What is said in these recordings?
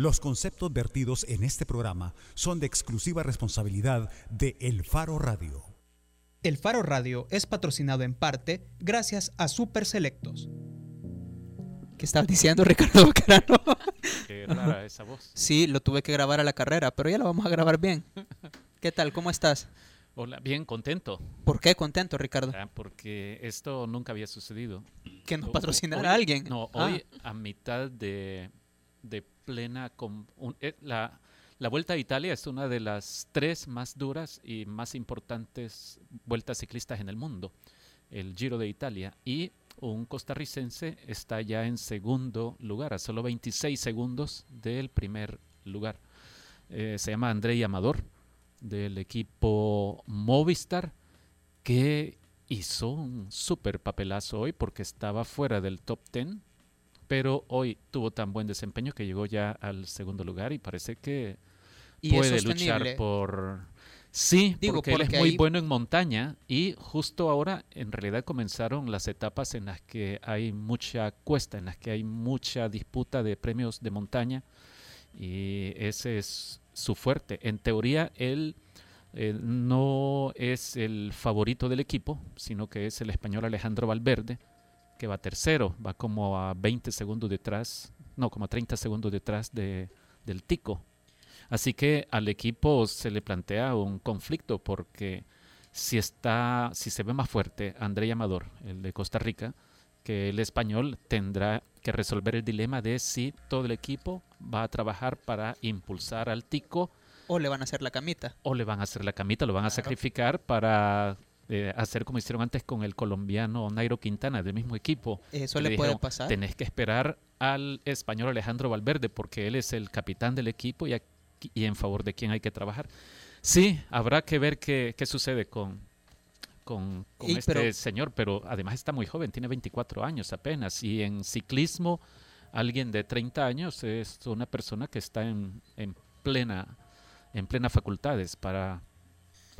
Los conceptos vertidos en este programa son de exclusiva responsabilidad de El Faro Radio. El Faro Radio es patrocinado en parte gracias a Super Selectos. ¿Qué estabas diciendo, Ricardo Bacarano? Qué rara esa voz. Sí, lo tuve que grabar a la carrera, pero ya lo vamos a grabar bien. ¿Qué tal? ¿Cómo estás? Hola, bien contento. ¿Por qué contento, Ricardo? Ah, porque esto nunca había sucedido. Que nos patrocinara hoy- alguien. No, Ah. hoy a mitad de, de plena... un- eh, la, la Vuelta a Italia es una de las tres más duras y más importantes vueltas ciclistas en el mundo, el Giro de Italia. Y un costarricense está ya en segundo lugar, a solo 26 segundos del primer lugar. Eh, se llama Andrei Amador, del equipo Movistar, que hizo un súper papelazo hoy porque estaba fuera del top 10, pero hoy tuvo tan buen desempeño que llegó ya al segundo lugar y parece que Y puede luchar por... Sí, Digo, porque, él es porque muy ahí- bueno en montaña y justo ahora en realidad comenzaron las etapas en las que hay mucha cuesta, en las que hay mucha disputa de premios de montaña y ese es su fuerte. En teoría él eh, no es el favorito del equipo, sino que es el español Alejandro Valverde, que va tercero, va como a 20 segundos detrás, no, como a 30 segundos detrás de, del Tico. Así que al equipo se le plantea un conflicto porque si está, si se ve más fuerte André Amador, el de Costa Rica, que el español tendrá que resolver el dilema de si todo el equipo va a trabajar para impulsar al Tico O le van a hacer la camita. o le van a hacer la camita, lo van a sacrificar para eh, hacer como hicieron antes con el colombiano Nairo Quintana del mismo equipo. Eso le puede dijeron, pasar. Tenés que esperar al español Alejandro Valverde porque él es el capitán del equipo y, aquí- y en favor de quién hay que trabajar. Sí, habrá que ver qué, qué sucede con, con, con Y, este pero- señor, pero además está muy joven, tiene 24 años apenas y en ciclismo alguien de 30 años es una persona que está en, en plena en plena facultades para,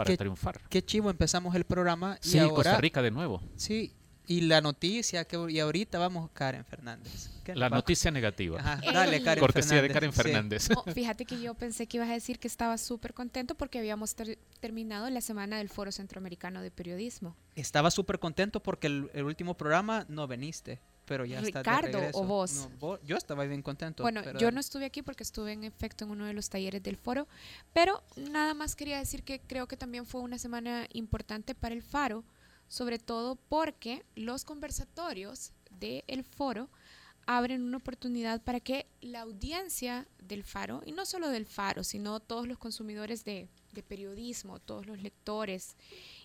para ¿Qué- triunfar. Qué chivo empezamos el programa y Sí, ahora Costa Rica de nuevo. sí y la noticia que y ahorita vamos Karen Fernández. ¿Qué La va- noticia negativa. Ajá, Eh, dale Karen Cortesía de Fernández. Karen Sí. Fernández. No, fíjate que yo pensé que ibas a decir que estaba súper contento porque habíamos ter- terminado la semana del Foro Centroamericano de Periodismo. Estaba súper contento porque el, el último programa no veniste, pero ya está de Ricardo, ¿o vos? No, vos- Yo estaba bien contento. Bueno, pero yo dale. no estuve aquí porque estuve en efecto en uno de los talleres del foro, pero nada más quería decir que creo que también fue una semana importante para el faro, sobre todo porque los conversatorios del foro abren una oportunidad para que la audiencia del faro, y no solo del faro, sino todos los consumidores de, de periodismo, todos los lectores,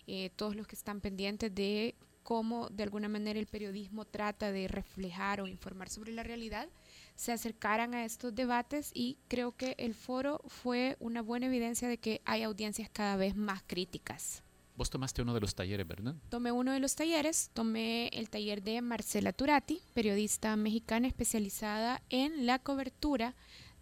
eh, todos los que están pendientes de cómo de alguna manera el periodismo trata de reflejar o informar sobre la realidad, se acercaran a estos debates y creo que el foro fue una buena evidencia de que hay audiencias cada vez más críticas. Vos tomaste uno de los talleres, ¿verdad? Tomé uno de los talleres, tomé el taller de Marcela Turati, periodista mexicana especializada en la cobertura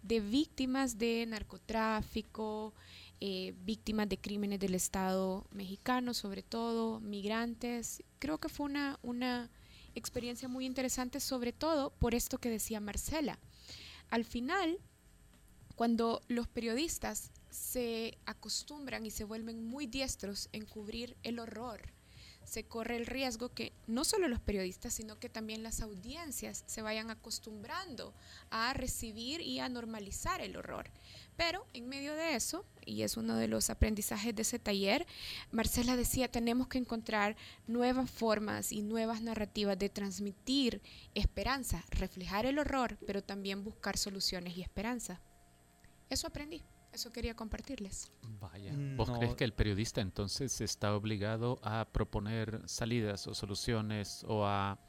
de víctimas de narcotráfico, eh, víctimas de crímenes del Estado mexicano, sobre todo migrantes. Creo que fue una, una experiencia muy interesante, sobre todo por esto que decía Marcela. Al final, cuando los periodistas se acostumbran y se vuelven muy diestros en cubrir el horror, se corre el riesgo que no solo los periodistas, sino que también las audiencias se vayan acostumbrando a recibir y a normalizar el horror. Pero en medio de eso, y es uno de los aprendizajes de ese taller, Marcela decía, tenemos que encontrar nuevas formas y nuevas narrativas de transmitir esperanza, reflejar el horror, pero también buscar soluciones y esperanza. Eso aprendí, eso quería compartirles. Vaya. ¿Vos No. crees que el periodista entonces está obligado a proponer salidas o soluciones o a,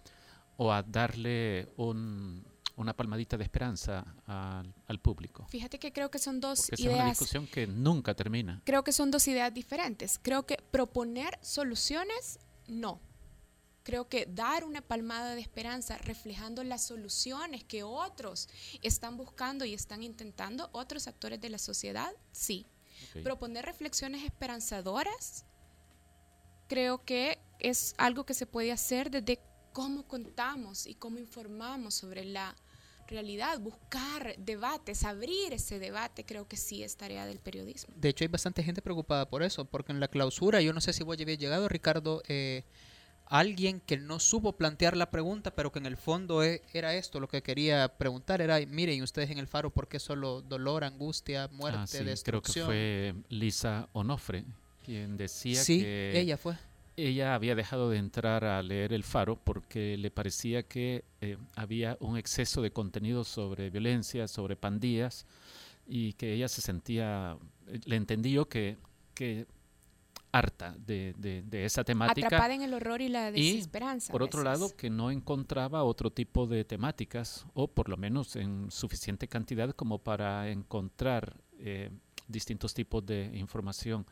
o a darle un, una palmadita de esperanza al, al público? Fíjate que creo que son dos Porque esa es una ideas discusión que nunca termina. creo que son dos ideas diferentes. Creo que proponer soluciones, no. Creo que dar una palmada de esperanza reflejando las soluciones que otros están buscando y están intentando, otros actores de la sociedad, sí. Ok. Proponer reflexiones esperanzadoras, creo que es algo que se puede hacer desde cómo contamos y cómo informamos sobre la realidad, buscar debates, abrir ese debate, creo que sí es tarea del periodismo. De hecho, hay bastante gente preocupada por eso, porque en la clausura, yo no sé si vos ya habías llegado, Ricardo, eh, alguien que no supo plantear la pregunta, pero que en el fondo e, era esto, lo que quería preguntar era, miren, ustedes en el faro, ¿por qué solo dolor, angustia, muerte, Ah, sí, destrucción? Creo que fue Lisa Onofre quien decía sí, que ella fue. ella había dejado de entrar a leer el faro porque le parecía que eh, había un exceso de contenido sobre violencia, sobre pandillas, y que ella se sentía, eh, le entendí yo que, que harta de, de- de esa temática. Atrapada en el horror y la Y, desesperanza. a Por otro veces. lado, que no encontraba otro tipo de temáticas, o por lo menos en suficiente cantidad como para encontrar eh, distintos tipos de información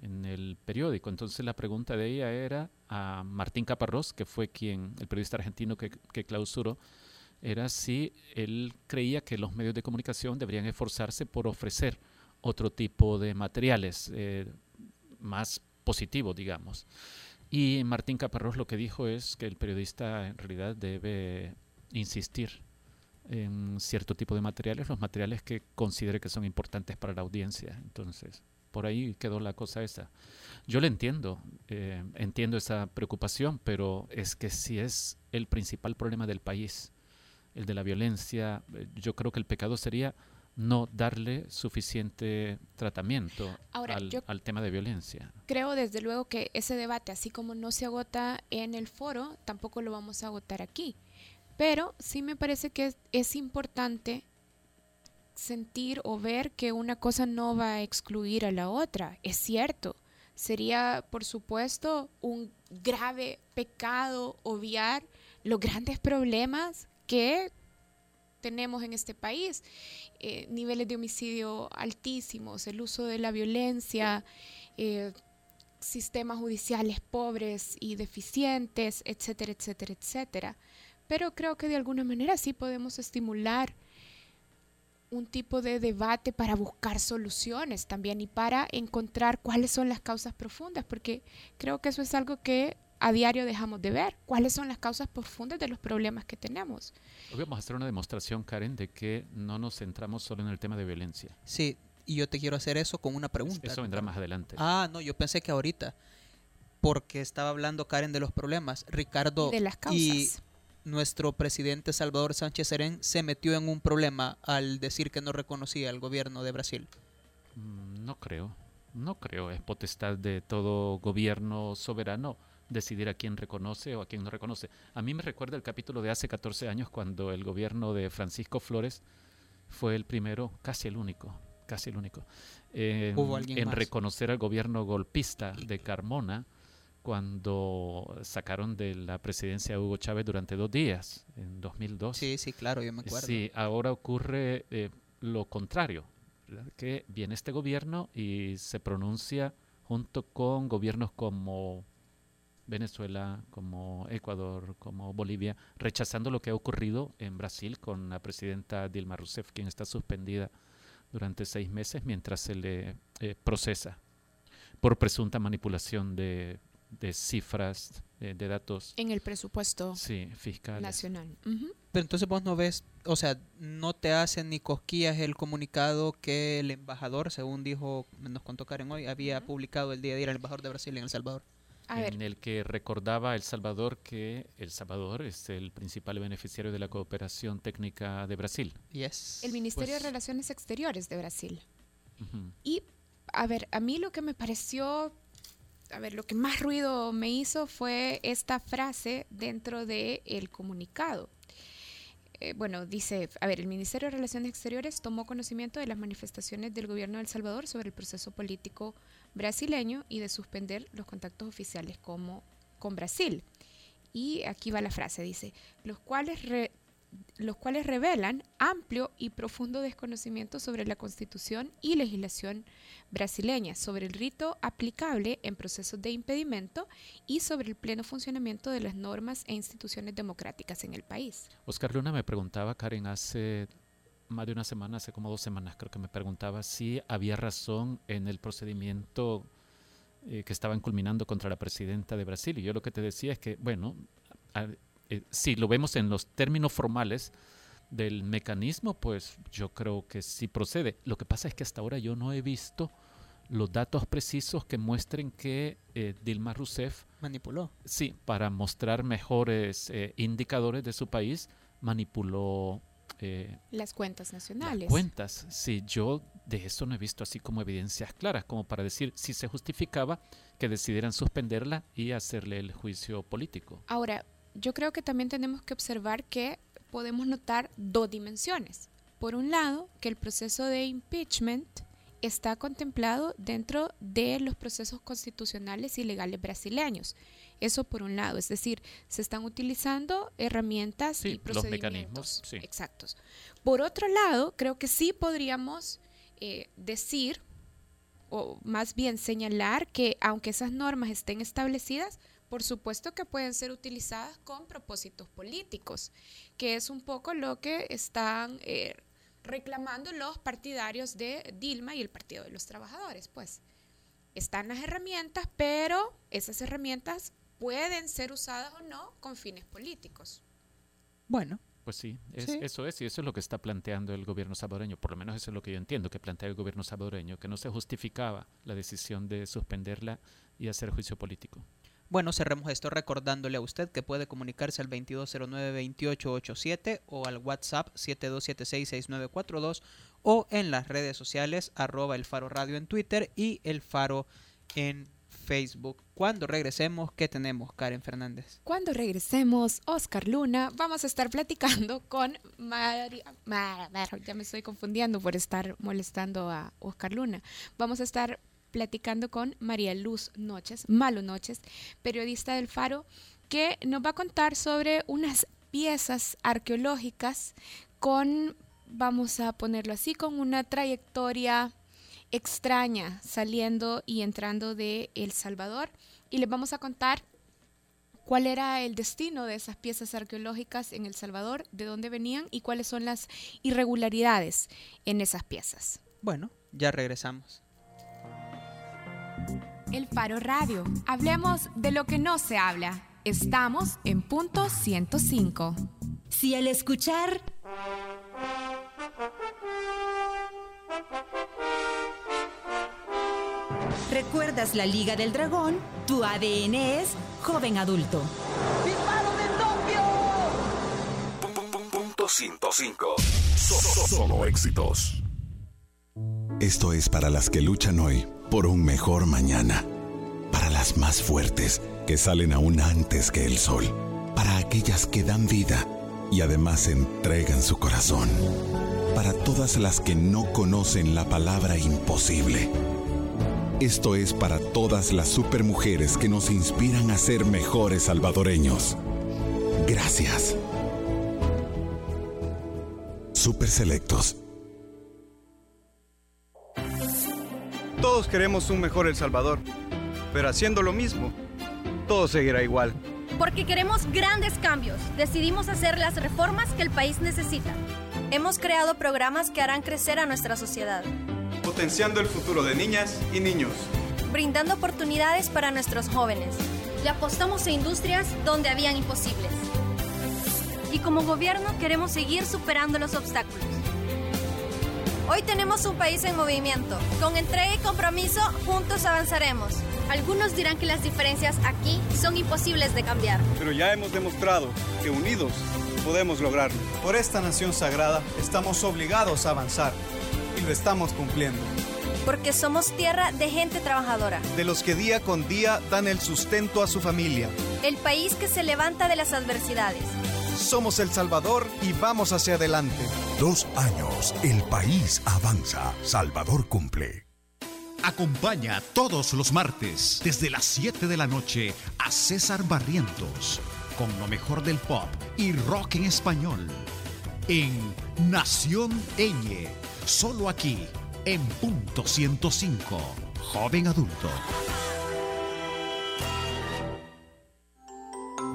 en el periódico. Entonces la pregunta de ella era a Martín Caparrós, que fue quien, el periodista argentino que, que clausuró, era si él creía que los medios de comunicación deberían esforzarse por ofrecer otro tipo de materiales eh, más positivos, digamos. Y Martín Caparrós lo que dijo es que el periodista en realidad debe insistir en cierto tipo de materiales, los materiales que considere que son importantes para la audiencia. Entonces, por ahí quedó la cosa esa. Yo le entiendo, eh, entiendo esa preocupación, pero es que si es el principal problema del país, el de la violencia, eh, yo creo que el pecado sería no darle suficiente tratamiento Ahora, al, yo- al tema de violencia. Creo desde luego que ese debate, así como no se agota en el foro, tampoco lo vamos a agotar aquí. Pero sí me parece que es, es importante sentir o ver que una cosa no va a excluir a la otra. Es cierto. Sería, por supuesto, un grave pecado obviar los grandes problemas que tenemos en este país. Eh, niveles de homicidio altísimos, el uso de la violencia, eh, sistemas judiciales pobres y deficientes, etcétera, etcétera, etcétera. Pero creo que de alguna manera sí podemos estimular un tipo de debate para buscar soluciones también y para encontrar cuáles son las causas profundas, porque creo que eso es algo que a diario dejamos de ver, cuáles son las causas profundas de los problemas que tenemos. Hoy vamos a hacer una demostración, Karen, de que no nos centramos solo en el tema de violencia. Sí, y yo te quiero hacer eso con una pregunta. Eso vendrá más adelante. Ah, no, yo pensé que ahorita, porque estaba hablando Karen de los problemas. Ricardo, Y de las causas. y nuestro presidente Salvador Sánchez Serén se metió en un problema al decir que no reconocía al gobierno de Brasil. Mm, No creo, no creo. Es potestad de todo gobierno soberano decidir a quién reconoce o a quién no reconoce. A mí me recuerda el capítulo de hace 14 años cuando el gobierno de Francisco Flores fue el primero, casi el único, casi el único, alguien en más. reconocer al gobierno golpista de Carmona cuando sacaron de la presidencia a Hugo Chávez durante dos días, en 2002. Sí, sí, claro, yo me acuerdo. Sí, ahora ocurre eh, lo contrario, ¿verdad? que viene este gobierno y se pronuncia junto con gobiernos como Venezuela, como Ecuador, como Bolivia, rechazando lo que ha ocurrido en Brasil con la presidenta Dilma Rousseff, quien está suspendida durante seis meses mientras se le eh, procesa por presunta manipulación de, de cifras, eh, de datos En el presupuesto sí, fiscales. nacional. Pero entonces vos no ves, o sea, no te hacen ni cosquillas el comunicado que el embajador, según dijo, nos contó Karen hoy, había publicado el día de ir al embajador de Brasil en El Salvador. A ver, en el que recordaba El Salvador que El Salvador es el principal beneficiario de la cooperación técnica de Brasil. Yes. el Ministerio pues- de Relaciones Exteriores de Brasil. Ujú. Y, a ver, a mí lo que me pareció, a ver, lo que más ruido me hizo fue esta frase dentro del el comunicado. Eh, bueno, dice, a ver, el Ministerio de Relaciones Exteriores tomó conocimiento de las manifestaciones del gobierno de El Salvador sobre el proceso político brasileño y de suspender los contactos oficiales como, con Brasil. Y aquí va la frase, dice, los cuales, re- los cuales revelan amplio y profundo desconocimiento sobre la constitución y legislación brasileña, sobre el rito aplicable en procesos de impedimento y sobre el pleno funcionamiento de las normas e instituciones democráticas en el país. Oscar Luna me preguntaba, Karen, hace más de una semana, hace como dos semanas creo que me preguntaba si había razón en el procedimiento eh, que estaban culminando contra la presidenta de Brasil. Y yo lo que te decía es que, bueno, a- eh, si lo vemos en los términos formales, del mecanismo, pues yo creo que sí procede. Lo que pasa es que hasta ahora yo no he visto los datos precisos que muestren que eh, Dilma Rousseff manipuló. Sí, para mostrar mejores eh, indicadores de su país, manipuló eh, las cuentas nacionales. Las cuentas, sí, yo de eso no he visto así como evidencias claras, como para decir si se justificaba que decidieran suspenderla y hacerle el juicio político. Ahora, yo creo que también tenemos que observar que podemos notar dos dimensiones. Por un lado, que el proceso de impeachment está contemplado dentro de los procesos constitucionales y legales brasileños. Eso por un lado, es decir, se están utilizando herramientas y procedimientos exactos. Por otro lado, creo que sí podríamos eh, decir, o más bien señalar, que aunque esas normas estén establecidas, por supuesto que pueden ser utilizadas con propósitos políticos, que es un poco lo que están eh, reclamando los partidarios de Dilma y el Partido de los Trabajadores. Pues están las herramientas, pero esas herramientas pueden ser usadas o no con fines políticos. Bueno. Pues sí, eso es, y eso es lo que está planteando el gobierno salvadoreño, por lo menos eso es lo que yo entiendo que plantea el gobierno salvadoreño, que no se justificaba la decisión de suspenderla y hacer juicio político. Bueno, cerremos esto recordándole a usted que puede comunicarse al 2209-2887 o al WhatsApp 72766942 o en las redes sociales arroba el faro radio en Twitter y el faro en Facebook. Cuando regresemos, ¿qué tenemos, Karen Fernández? Cuando regresemos, Oscar Luna, vamos a estar platicando con María... ya me estoy confundiendo por estar molestando a Oscar Luna. Vamos a estar platicando con María Luz Noches, Malo Noches, periodista del Faro, que nos va a contar sobre unas piezas arqueológicas con, vamos a ponerlo así, con una trayectoria extraña saliendo y entrando de El Salvador. Y les vamos a contar cuál era el destino de esas piezas arqueológicas en El Salvador, de dónde venían y cuáles son las irregularidades en esas piezas. Bueno, ya regresamos. El Faro Radio. Hablemos de lo que no se habla. Estamos en punto 105. Si al escuchar... ¿Recuerdas la Liga del Dragón? Tu ADN es joven adulto. ¡Disparo de Tokio! Punto 105. Solo éxitos. Esto es para las que luchan hoy por un mejor mañana. Para las más fuertes que salen aún antes que el sol. Para aquellas que dan vida y además entregan su corazón. Para todas las que no conocen la palabra imposible. Esto es para todas las supermujeres que nos inspiran a ser mejores salvadoreños. Gracias. Super Selectos Todos queremos un mejor El Salvador, pero haciendo lo mismo, todo seguirá igual. Porque queremos grandes cambios, decidimos hacer las reformas que el país necesita. Hemos creado programas que harán crecer a nuestra sociedad. Potenciando el futuro de niñas y niños. Brindando oportunidades para nuestros jóvenes. Le apostamos a industrias donde habían imposibles. Y como gobierno queremos seguir superando los obstáculos Hoy tenemos un país en movimiento. Con entrega y compromiso, juntos avanzaremos. Algunos dirán que las diferencias aquí son imposibles de cambiar. Pero ya hemos demostrado que unidos podemos lograrlo. Por esta nación sagrada estamos obligados a avanzar lo estamos cumpliendo. Porque somos tierra de gente trabajadora. De los que día con día dan el sustento a su familia. El país que se levanta de las adversidades somos El Salvador y vamos hacia adelante. Dos años, el país avanza. Salvador cumple. Acompaña todos los martes desde las 7 de la noche a César Barrientos con lo mejor del pop y rock en español en Nación Eñe, solo aquí en punto 105, joven adulto.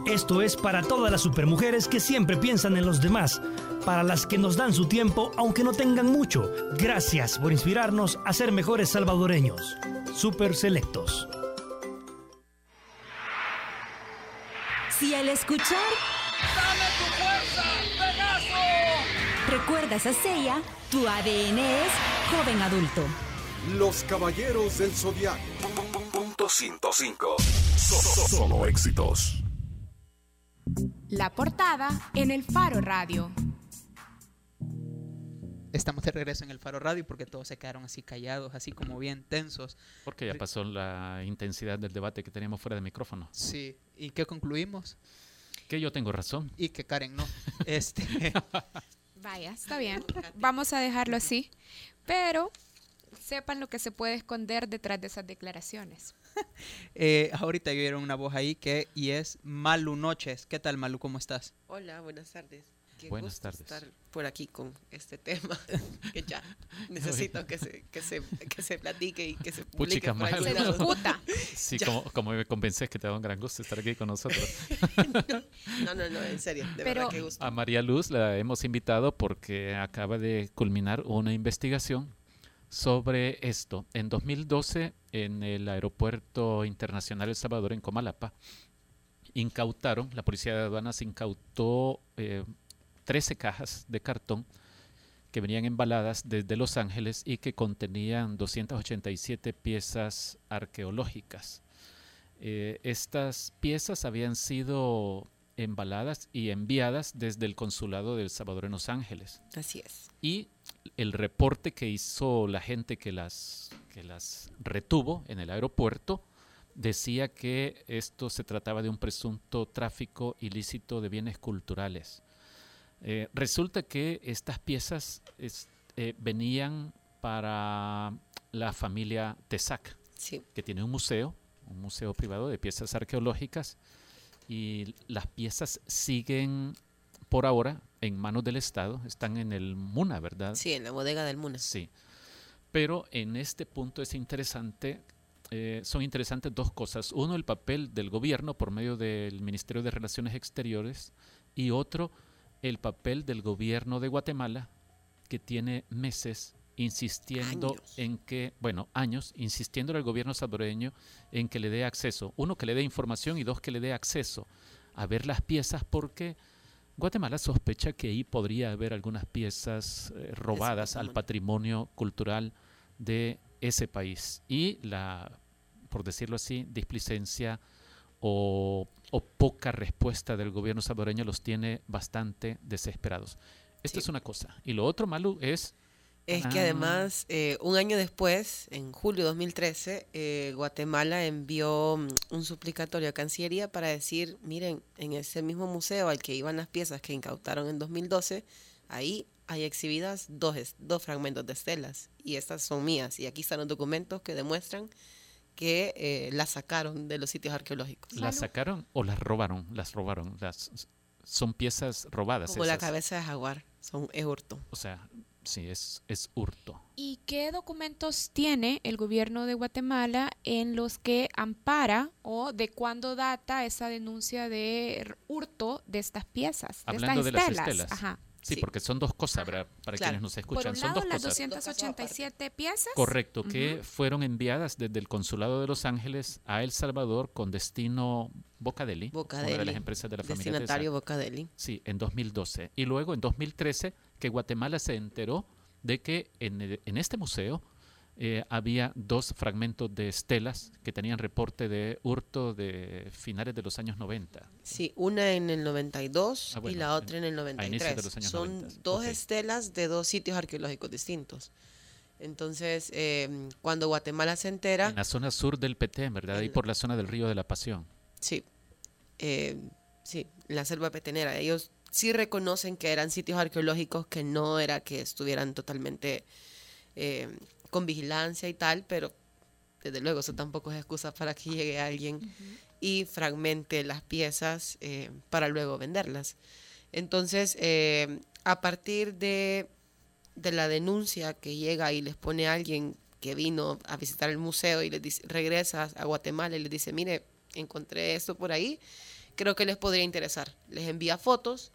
Esto es para todas las supermujeres que siempre piensan en los demás, para las que nos dan su tiempo aunque no tengan mucho. Gracias por inspirarnos a ser mejores salvadoreños. Super Selectos. Si al escuchar... ¡Dame tu! ¿Recuerdas a Seiya? Tu ADN es joven adulto. Los Caballeros del Zodiaco. Punto 105. Solo éxitos. La portada en el Faro Radio. Estamos de regreso en el Faro Radio porque todos se quedaron así callados, así como bien tensos. Porque ya pasó la intensidad del debate que teníamos fuera de micrófono. Sí, ¿y qué concluimos? Que yo tengo razón. Y que Karen no. este Vaya, está bien. Vamos a dejarlo así. Pero sepan lo que se puede esconder detrás de esas declaraciones. eh, ahorita vieron una voz ahí que y es Malu Noches. ¿Qué tal Malu? ¿Cómo estás? Hola, buenas tardes. Qué Buenas gusto tardes. estar por aquí con este tema que ya necesito que se, que se, que se platique y que se publique Puchica mal. lado. Disputa. Sí, como, como me convences que te da un gran gusto estar aquí con nosotros. No, no, no, en serio, de Pero- verdad que gusto. A María Luz la hemos invitado porque acaba de culminar una investigación sobre esto. En 2012, en el Aeropuerto Internacional El Salvador, en Comalapa, incautaron, la Policía de Aduanas incautó eh, 13 cajas de cartón que venían embaladas desde Los Ángeles y que contenían 287 piezas arqueológicas. Eh, estas piezas habían sido embaladas y enviadas desde el consulado de El Salvador en Los Ángeles. Así es. Y el reporte que hizo la gente que las, que las retuvo en el aeropuerto decía que esto se trataba de un presunto tráfico ilícito de bienes culturales. Eh, resulta que estas piezas es- eh, venían para la familia Tesac, Sí. que tiene un museo, un museo privado de piezas arqueológicas, y las piezas siguen por ahora en manos del Estado, están en el MUNA, ¿verdad? Sí, en la bodega del Muna. Sí. Pero en este punto es interesante, eh, son interesantes dos cosas. Uno, el papel del gobierno por medio del Ministerio de Relaciones Exteriores y otro, el papel del gobierno de Guatemala, que tiene meses insistiendo Años. en que, bueno, años, insistiendo al gobierno salvadoreño en que le dé acceso, uno, que le dé información y dos, que le dé acceso a ver las piezas porque Guatemala sospecha que ahí podría haber algunas piezas eh, robadas al patrimonio cultural de ese país y la, por decirlo así, displicencia o, o poca respuesta del gobierno salvadoreño los tiene bastante desesperados. Esto es una cosa. Y lo otro, Malu, es... Es que Ah. además, eh, un año después, en julio de 2013, eh, Guatemala envió mm, un suplicatorio a Cancillería para decir, miren, en ese mismo museo al que iban las piezas que incautaron en 2012, ahí hay exhibidas dos, dos fragmentos de estelas y estas son mías. Y aquí están los documentos que demuestran que eh, las sacaron de los sitios arqueológicos. ¿Las sacaron o las robaron? Las robaron. Las, son piezas robadas. Como la cabeza de jaguar, son es hurto. O sea, sí, es, es hurto. ¿Y qué documentos tiene el gobierno de Guatemala en los que ampara o de cuándo data esa denuncia de hurto de estas piezas, de Hablando estas de las estelas? estelas. Ajá. Sí, porque son dos cosas, ¿verdad? Para Claro. quienes nos Por escuchan. un son lado, dos las cosas. 287 piezas. Correcto, que Ujú. fueron enviadas desde el Consulado de Los Ángeles a El Salvador con destino Bocadeli, una de Bocadeli, las empresas de la familia destinatario Tesa. Bocadeli. Sí, en 2012. Y luego en 2013 que Guatemala se enteró de que en, en este museo eh, había dos fragmentos de estelas que tenían reporte de hurto de finales de los años 90. Sí, una en el 92 Ah, bueno, y la otra en el a inicios de 93. los años Son 90, dos estelas de dos sitios arqueológicos distintos. Entonces, eh, cuando Guatemala se entera, En la zona sur del Petén, ¿verdad? Ahí por la zona del Río de la Pasión. sí, eh, sí, en la selva petenera, ellos sí reconocen que eran sitios arqueológicos que no era que estuvieran totalmente eh, con vigilancia y tal, pero desde luego eso tampoco es excusa para que llegue alguien y fragmente las piezas eh, para luego venderlas. Entonces, eh, a partir de, de la denuncia que llega y les pone alguien que vino a visitar el museo y les regresa a Guatemala y les dice, mire, encontré esto por ahí, creo que les podría interesar. Les envía fotos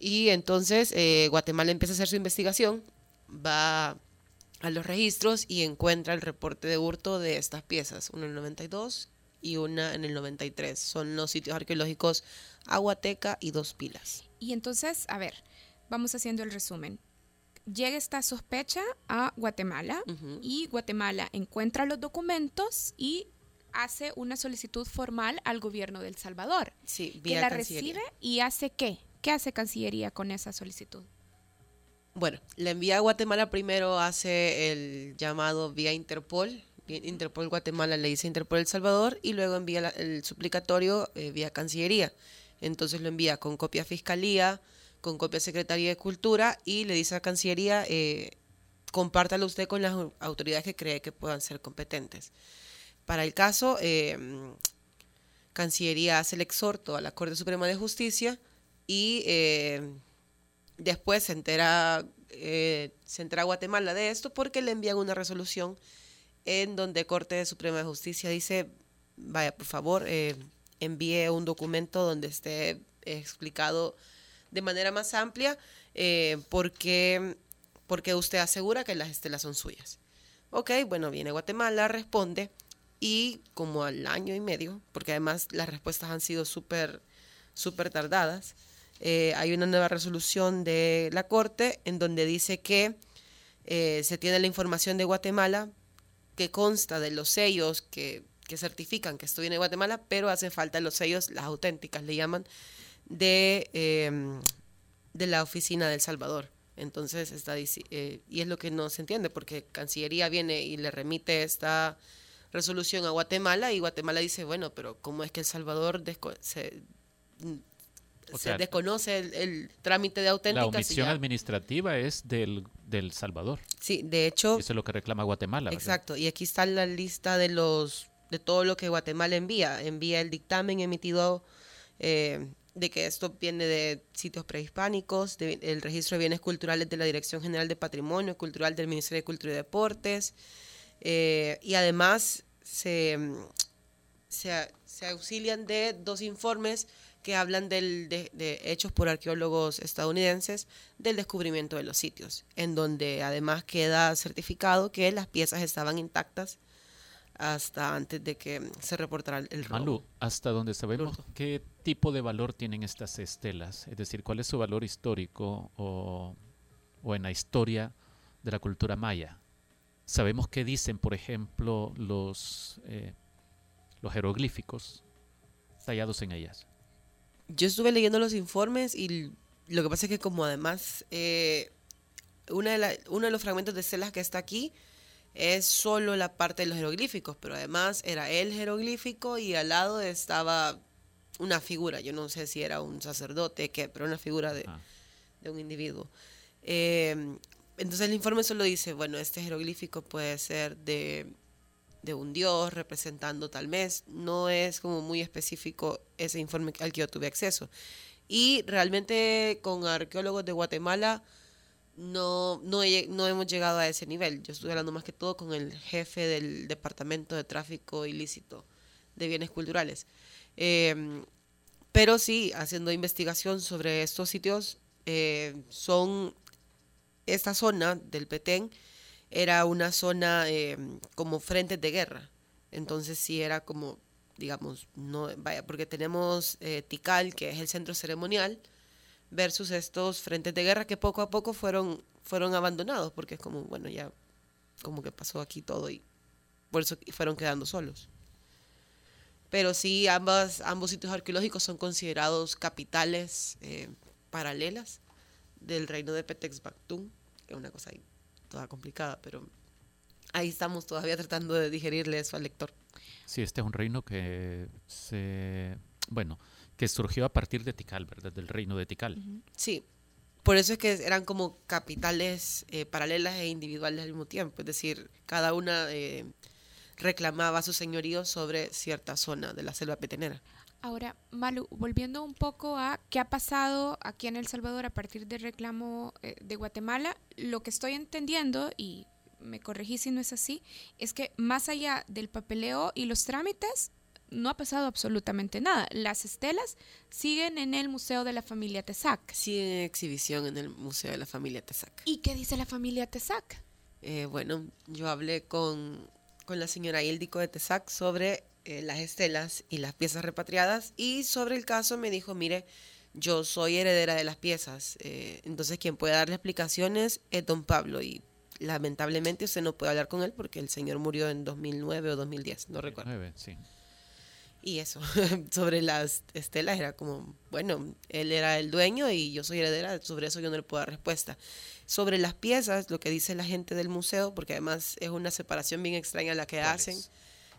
y entonces eh, Guatemala empieza a hacer su investigación, va a los registros y encuentra el reporte de hurto de estas piezas, una en el 92 y una en el 93. Son los sitios arqueológicos Aguateca y Dos Pilas. Y entonces, a ver, vamos haciendo el resumen. Llega esta sospecha a Guatemala y Guatemala encuentra los documentos y hace una solicitud formal al gobierno de El Salvador. Sí, que la Cancillería. recibe y hace qué? ¿Qué hace Cancillería con esa solicitud? Bueno, la envía a Guatemala primero hace el llamado vía Interpol. Interpol Guatemala le dice Interpol El Salvador y luego envía el suplicatorio eh, vía Cancillería. Entonces lo envía con copia Fiscalía, con copia Secretaría de Cultura y le dice a Cancillería, eh, compártalo usted con las au- autoridades que cree que puedan ser competentes. Para el caso, eh, Cancillería hace el exhorto a la Corte Suprema de Justicia y eh, después se entera, eh, se entera Guatemala de esto porque le envían una resolución en donde Corte Suprema de Justicia dice, vaya, por favor, eh, envíe un documento donde esté explicado de manera más amplia eh, por qué porque usted asegura que las estelas son suyas. Ok, bueno, viene Guatemala, responde y como al año y medio, porque además las respuestas han sido súper súper tardadas, eh, hay una nueva resolución de la Corte en donde dice que eh, se tiene la información de Guatemala que consta de los sellos que, que certifican que esto viene de Guatemala, pero hace falta los sellos, las auténticas le llaman, de, eh, de la oficina de El Salvador. Entonces, está, eh, y es lo que no se entiende, porque Cancillería viene y le remite esta resolución a Guatemala y Guatemala dice, bueno, pero ¿cómo es que El Salvador se, O se sea, desconoce el, el trámite de La auténticas? y omisión administrativa es del, del Salvador. Sí, de hecho, Eso es lo que reclama Guatemala. ¿verdad? Exacto, y aquí está la lista de los de todo lo que Guatemala envía. Envía el dictamen emitido eh, de que esto viene de sitios prehispánicos, de- el registro de bienes culturales de la Dirección General de Patrimonio Cultural del Ministerio de Cultura y Deportes, eh, y además se, se, se auxilian de dos informes que hablan del, de, de hechos por arqueólogos estadounidenses del descubrimiento de los sitios, en donde además queda certificado que las piezas estaban intactas hasta antes de que se reportara el robo. Hasta donde sabemos qué tipo de valor tienen estas estelas, es decir, cuál es su valor histórico o, o en la historia de la cultura maya. Sabemos qué dicen, por ejemplo, los, eh, los jeroglíficos tallados en ellas. Yo estuve leyendo los informes y lo que pasa es que como además eh, una de la- uno de los fragmentos de estelas que está aquí es solo la parte de los jeroglíficos, pero además era el jeroglífico y al lado estaba una figura, yo no sé si era un sacerdote, qué, pero una figura de, de un individuo. Eh, entonces el informe solo dice, bueno, este jeroglífico puede ser de, de un dios representando tal mes, no es como muy específico ese informe al que yo tuve acceso. Y realmente con arqueólogos de Guatemala no, no, no hemos llegado a ese nivel. Yo estuve hablando más que todo con el jefe del Departamento de Tráfico Ilícito de Bienes Culturales. Eh, pero sí, haciendo investigación sobre estos sitios, eh, son esta zona del Petén era una zona eh, como frentes de guerra. Entonces sí era como, digamos, no vaya, porque tenemos eh, Tikal, que es el centro ceremonial, versus estos frentes de guerra que poco a poco fueron, fueron abandonados, porque es como, bueno, ya como que pasó aquí todo y por eso fueron quedando solos. Pero sí, ambos sitios arqueológicos son considerados capitales eh, paralelas del reino de Petex Bactún, que es una cosa ahí toda complicada, pero ahí estamos todavía tratando de digerirle eso al lector. Sí, este es un reino que se, bueno, que surgió a partir de Tikal, ¿verdad? Del reino de Tikal. Sí, por eso es que eran como capitales eh, paralelas e individuales al mismo tiempo, es decir, cada una eh, reclamaba su señorío sobre cierta zona de la selva petenera. Ahora, Malu, volviendo un poco a qué ha pasado aquí en El Salvador a partir del reclamo eh, de Guatemala, lo que estoy entendiendo, y me corregí si no es así, es que más allá del papeleo y los trámites, no ha pasado absolutamente nada. Las estelas siguen en el Museo de la Familia Tesac. Siguen en exhibición en el Museo de la Familia Tesac. ¿Y qué dice la familia Tesac? Eh, bueno, yo hablé con, con la señora Ildico de Tesac sobre eh, las estelas y las piezas repatriadas y sobre el caso me dijo, mire, yo soy heredera de las piezas. eh, entonces, quien puede darle explicaciones es don Pablo. Y lamentablemente usted no puede hablar con él porque el señor murió en 2009 o 2010, no recuerdo. Sí. Y eso, sobre las estelas era como, bueno, él era el dueño y yo soy heredera, sobre eso yo no le puedo dar respuesta. Sobre las piezas, lo que dice la gente del museo, porque además es una separación bien extraña la que hacen.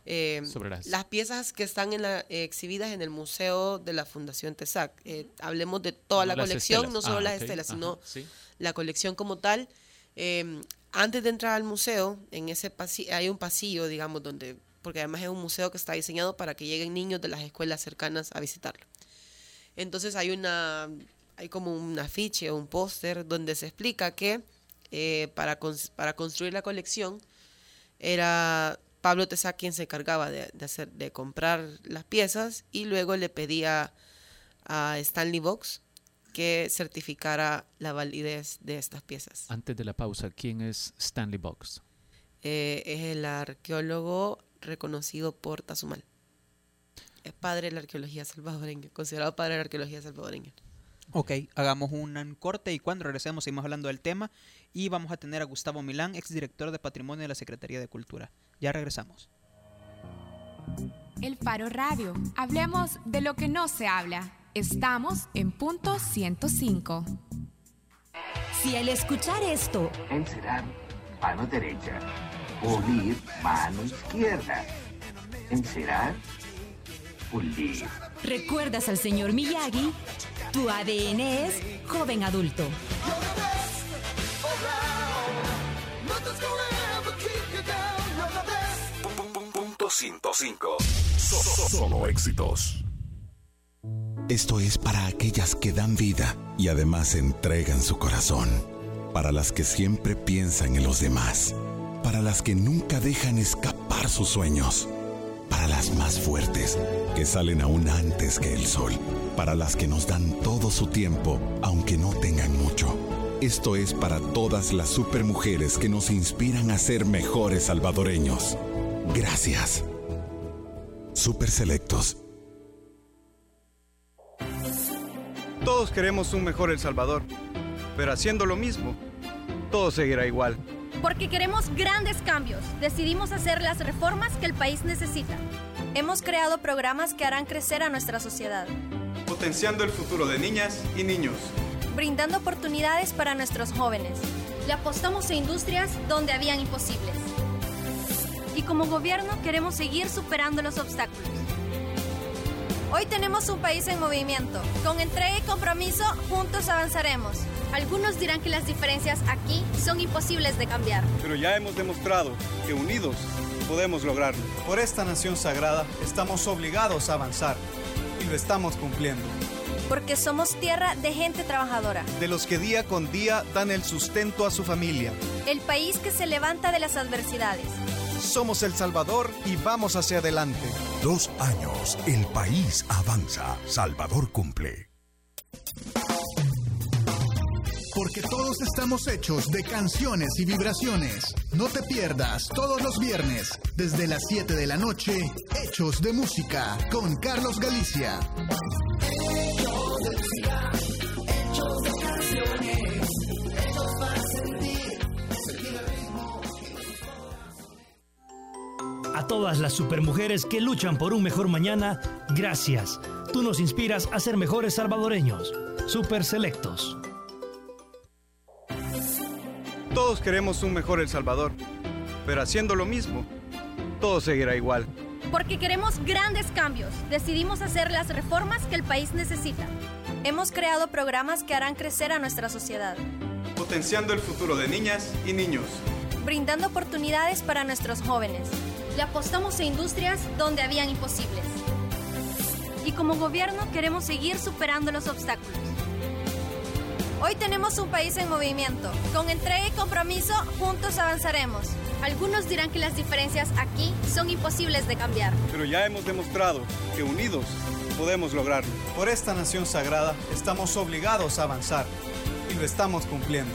Eh, Sobre las- las piezas que están en la- eh, exhibidas en el Museo de la Fundación TESAC. Eh, hablemos de toda la las colección, estelas. no solo Ah, las estelas, Ajá, sino sí. la colección como tal. Eh, antes de entrar al museo, en ese hay un pasillo, digamos, donde, porque además es un museo que está diseñado para que lleguen niños de las escuelas cercanas a visitarlo. Entonces hay una, hay como un afiche o un póster donde se explica que eh, para, cons- para construir la colección era Pablo Tesac quien se encargaba de, de hacer, de comprar las piezas y luego le pedía a Stanley Box que certificara la validez de estas piezas. Antes de la pausa, ¿quién es Stanley Box? Eh, es el arqueólogo reconocido por Tazumal. Es padre de la arqueología salvadoreña, considerado padre de la arqueología salvadoreña. Ok, hagamos un corte y cuando regresemos seguimos hablando del tema y vamos a tener a Gustavo Milán, exdirector de Patrimonio de la Secretaría de Cultura. Ya regresamos. El Faro Radio. Hablemos de lo que no se habla. Estamos en punto 105. Si al escuchar esto Encerar, mano derecha. Pulir, mano izquierda. Encerar, pulir. recuerdas al señor Miyagi, tu ADN es joven adulto. Punto 105. So- so- Solo éxitos. Esto es para aquellas que dan vida y además entregan su corazón. Para las que siempre piensan en los demás. Para las que nunca dejan escapar sus sueños. Para las más fuertes, que salen aún antes que el sol. Para las que nos dan todo su tiempo, aunque no tengan mucho. Esto es para todas las supermujeres que nos inspiran a ser mejores salvadoreños. Gracias. Super Selectos. Todos queremos un mejor El Salvador, pero haciendo lo mismo, todo seguirá igual. Porque queremos grandes cambios, decidimos hacer las reformas que el país necesita. Hemos creado programas que harán crecer a nuestra sociedad, Potenciando el futuro de niñas y niños. brindando oportunidades para nuestros jóvenes. Le apostamos a industrias donde habían imposibles. Y como gobierno queremos seguir superando los obstáculos. Hoy tenemos un país en movimiento. Con entrega y compromiso, juntos avanzaremos. Algunos dirán que las diferencias aquí son imposibles de cambiar. Pero ya hemos demostrado que unidos podemos lograrlo. Por esta nación sagrada estamos obligados a avanzar y lo estamos cumpliendo. Porque somos tierra de gente trabajadora. De los que día con día dan el sustento a su familia. El país que se levanta de las adversidades. Somos El Salvador y vamos hacia adelante. Dos años, el país avanza. Salvador cumple. Porque todos estamos hechos de canciones y vibraciones. No te pierdas todos los viernes, desde las 7 de la noche, Hechos de Música, con Carlos Galicia. Hechos de música, hechos de canciones, hechos para sentir, sentir el ritmo. A todas las supermujeres que luchan por un mejor mañana, gracias. Tú nos inspiras a ser mejores salvadoreños. Super Selectos. Todos queremos un mejor El Salvador, pero haciendo lo mismo, todo seguirá igual. Porque queremos grandes cambios, decidimos hacer las reformas que el país necesita. Hemos creado programas que harán crecer a nuestra sociedad, Potenciando el futuro de niñas y niños. brindando oportunidades para nuestros jóvenes. Le apostamos a industrias donde habían imposibles. Y como gobierno queremos seguir superando los obstáculos. Hoy tenemos un país en movimiento. Con entrega y compromiso, juntos avanzaremos. Algunos dirán que las diferencias aquí son imposibles de cambiar. Pero ya hemos demostrado que unidos podemos lograrlo. Por esta nación sagrada estamos obligados a avanzar y lo estamos cumpliendo.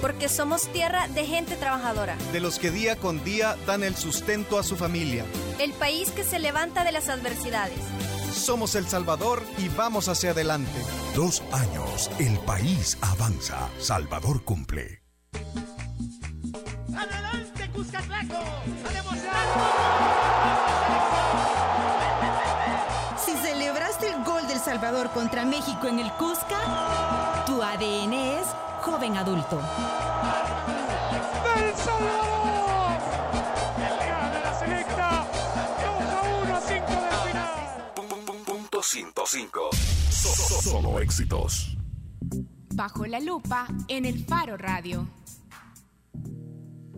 Porque somos tierra de gente trabajadora. De los que día con día dan el sustento a su familia. El país que se levanta de las adversidades. Somos El Salvador y vamos hacia adelante. Dos años, el país avanza. Salvador cumple. ¡Adelante, Cuscatlaco! ¡A Si celebraste el gol del Salvador contra México en el Cusca, tu ADN es joven adulto. ¡El Salvador! 105. Solo éxitos. Bajo la lupa en el Faro Radio.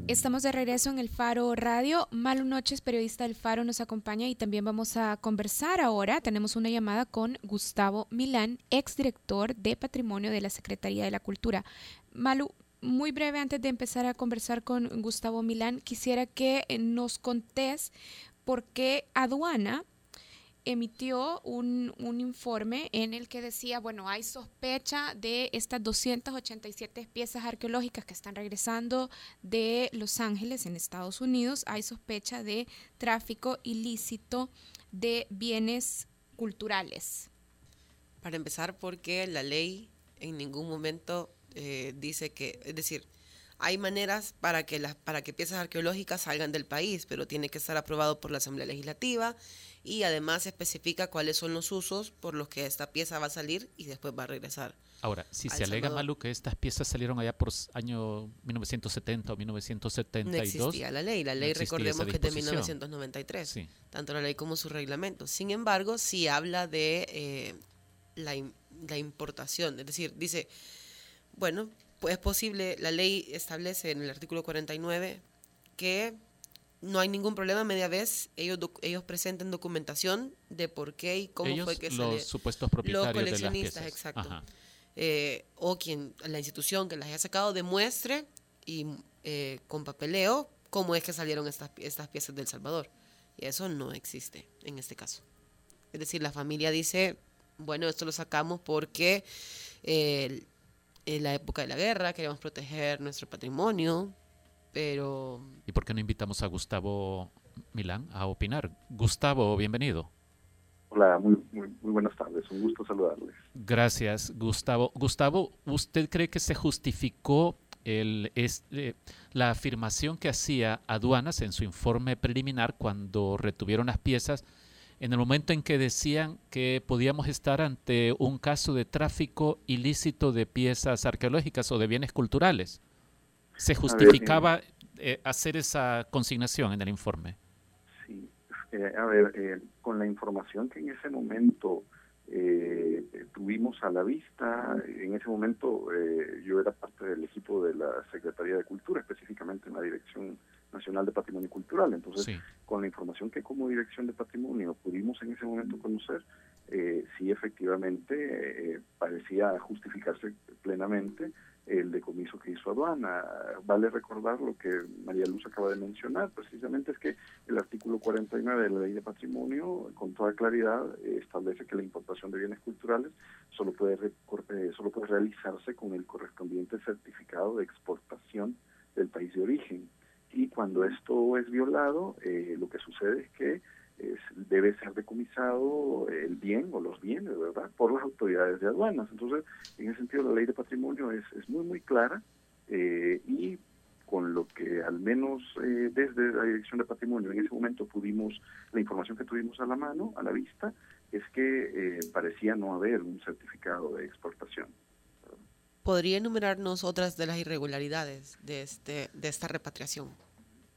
Estamos de regreso en el Faro Radio. Malu Noches, periodista del Faro, nos acompaña y también vamos a conversar ahora. Tenemos una llamada con Gustavo Milán, exdirector de Patrimonio de la Secretaría de la Cultura. Malu, muy breve antes de empezar a conversar con Gustavo Milán, quisiera que nos contés por qué aduana emitió un, un, informe en el que decía, bueno, hay sospecha de estas 287 piezas arqueológicas que están regresando de Los Ángeles, en Estados Unidos, hay sospecha de tráfico ilícito de bienes culturales. Para empezar, porque la ley en ningún momento eh, dice que, es decir, hay maneras para que las para que piezas arqueológicas salgan del país, pero tiene que estar aprobado por la Asamblea Legislativa y además especifica cuáles son los usos por los que esta pieza va a salir y después va a regresar. Ahora, si se alega, Salvador. Malu, que estas piezas salieron allá por año 1970 o 1972. No existía la ley, la ley recordemos que es de disposición. 1993, Sí. tanto la ley como su reglamento. Sin embargo, sí habla de eh, la, la importación, es decir, dice, bueno, pues es posible, la ley establece en el artículo 49 que no hay ningún problema media vez ellos ellos presenten documentación de por qué y cómo Ellos, fue que los salió- supuestos propietarios los de las coleccionistas piezas. exacto. Eh, o quien la institución que las haya sacado demuestre y eh, con papeleo cómo es que salieron estas estas piezas del Salvador y eso no existe en este caso es decir la familia dice bueno esto lo sacamos porque eh, en la época de la guerra queremos proteger nuestro patrimonio pero ¿Y por qué no invitamos a Gustavo Milán a opinar? Gustavo, bienvenido. Hola, muy, muy, muy buenas tardes, un gusto saludarles. Gracias, Gustavo. Gustavo, ¿usted cree que se justificó el, es- eh, la afirmación que hacía aduanas en su informe preliminar cuando retuvieron las piezas en el momento en que decían que podíamos estar ante un caso de tráfico ilícito de piezas arqueológicas o de bienes culturales? ¿Se ver, justificaba eh, hacer esa consignación en el informe? Sí, eh, a ver, eh, con la información que en ese momento eh, tuvimos a la vista, en ese momento eh, yo era parte del equipo de la Secretaría de Cultura, específicamente en la Dirección Nacional de Patrimonio Cultural. Entonces, Sí. con la información que como Dirección de Patrimonio pudimos en ese momento conocer, eh, sí efectivamente eh, parecía justificarse plenamente el decomiso que hizo aduana. Vale recordar lo que María Luz acaba de mencionar, precisamente es que el artículo 49 de la Ley de Patrimonio, con toda claridad, establece que la importación de bienes culturales solo puede, eh, solo puede realizarse con el correspondiente certificado de exportación del país de origen. Y cuando esto es violado, eh, lo que sucede es que es- debe ser decomisado el bien o los bienes, ¿verdad?, por las autoridades de aduanas. Entonces, en ese sentido, la ley de patrimonio es, es muy, muy clara eh, y con lo que al menos eh, desde la Dirección de Patrimonio en ese momento pudimos, la información que tuvimos a la mano, a la vista, es que eh, parecía no haber un certificado de exportación. podría enumerarnos otras de las irregularidades de este de esta repatriación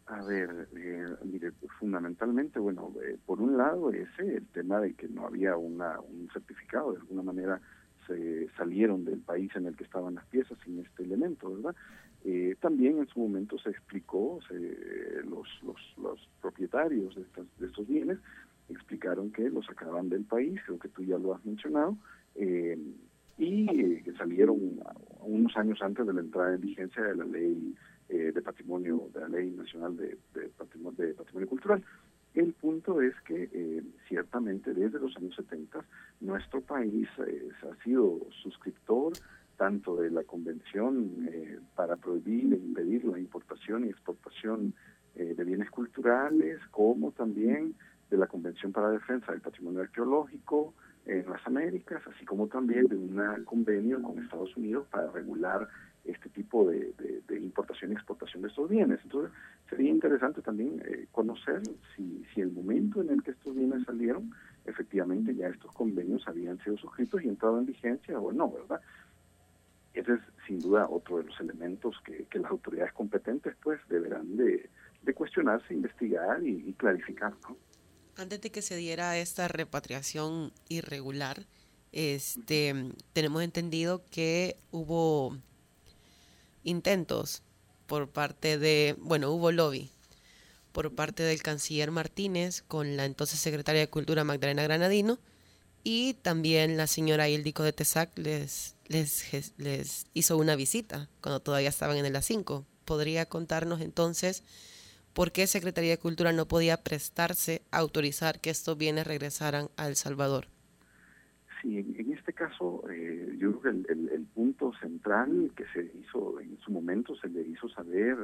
A ver, eh, mire, fundamentalmente, bueno, eh, por un lado ese, el tema de que no había una, un certificado, de alguna manera se salieron del país en el que estaban las piezas sin este elemento, ¿verdad? Eh, también en su momento se explicó, se- los, los, los propietarios de, estas, de estos bienes explicaron que los sacaban del país, creo que tú ya lo has mencionado, eh, y eh, que salieron unos años antes de la entrada en vigencia de la ley eh, de patrimonio, de la ley nacional de, de patrimonio, de patrimonio cultural. El punto es que eh, ciertamente desde los años 70 nuestro país eh, ha sido suscriptor tanto de la convención eh, para prohibir e impedir la importación y exportación eh, de bienes culturales como también de la Convención para la Defensa del Patrimonio Arqueológico en las Américas, así como también de un convenio con Estados Unidos para regular este tipo de, importación y exportación de estos bienes. Entonces, sería interesante también eh, conocer si, si el momento en el que estos bienes salieron, efectivamente ya estos convenios habían sido suscritos y entrado en vigencia o no, ¿verdad? Ese es sin duda otro de los elementos que, las autoridades competentes pues deberán de, cuestionarse, investigar y, clarificar, ¿no? Antes de que se diera esta repatriación irregular, este, tenemos entendido que hubo intentos por parte de, bueno, hubo lobby por parte del canciller Martínez con la entonces secretaria de Cultura Magdalena Granadino y también la señora Ildico de Tesac les, les, les hizo una visita cuando todavía estaban en el A5. ¿Podría contarnos entonces por qué Secretaría de Cultura no podía prestarse a autorizar que estos bienes regresaran a El Salvador? Sí, en, este caso eh, yo creo que el, punto central que se hizo en su momento se le hizo saber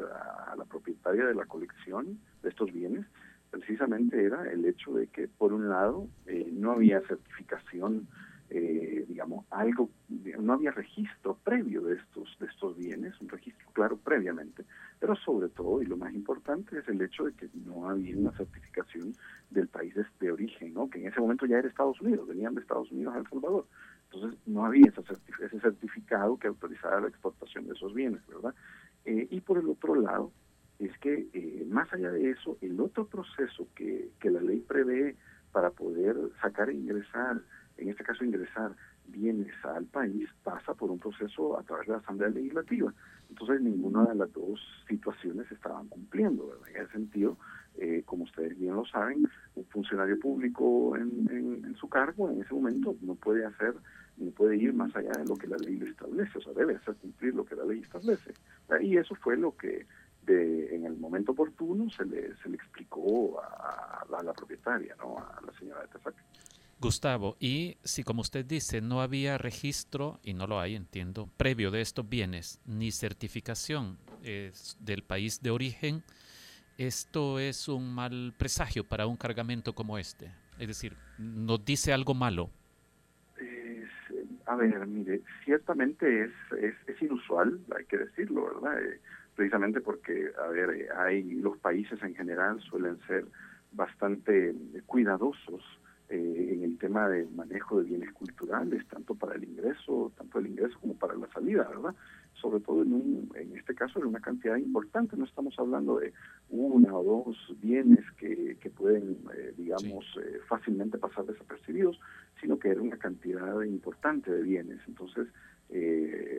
a, la propietaria de la colección de estos bienes precisamente era el hecho de que por un lado eh, no había certificación eh, digamos algo no había registro previo de estos de estos bienes un registro claro previamente pero sobre todo y lo más importante es el hecho de que no había una certificación del país de, origen, ¿no? que en ese momento ya era Estados Unidos, venían de Estados Unidos a El Salvador. Entonces no había ese, certificado que autorizara la exportación de esos bienes, ¿verdad? Eh, y por el otro lado, es que eh, más allá de eso, el otro proceso que, que la ley prevé para poder sacar e ingresar, en este caso ingresar bienes al país, pasa por un proceso a través de la Asamblea Legislativa. Entonces ninguna de las dos situaciones estaban cumpliendo, ¿verdad? En ese sentido, eh, como ustedes bien lo saben, un funcionario público en, en, su cargo en ese momento no puede hacer ni puede ir más allá de lo que la ley le establece, o sea, debe hacer cumplir lo que la ley establece. Y eso fue lo que de, en el momento oportuno se le, se le explicó a, la propietaria, ¿no? a la señora de Tesac. Gustavo, y si como usted dice no había registro, y no lo hay, entiendo, previo de estos bienes, ni certificación eh, del país de origen, esto es un mal presagio para un cargamento como este. Es decir, nos dice algo malo. a ver, mire, ciertamente es, es, inusual, hay que decirlo, ¿verdad? Eh, precisamente porque, a ver, eh, hay los países en general suelen ser bastante cuidadosos eh, en el tema del manejo de bienes culturales, tanto para el ingreso, tanto el ingreso como para la salida, ¿verdad? Sobre todo en, un, en este caso de una cantidad importante, no estamos hablando de una o dos bienes que, que pueden, eh, digamos, eh, fácilmente pasar desapercibidos, sino que era una cantidad importante de bienes. Entonces,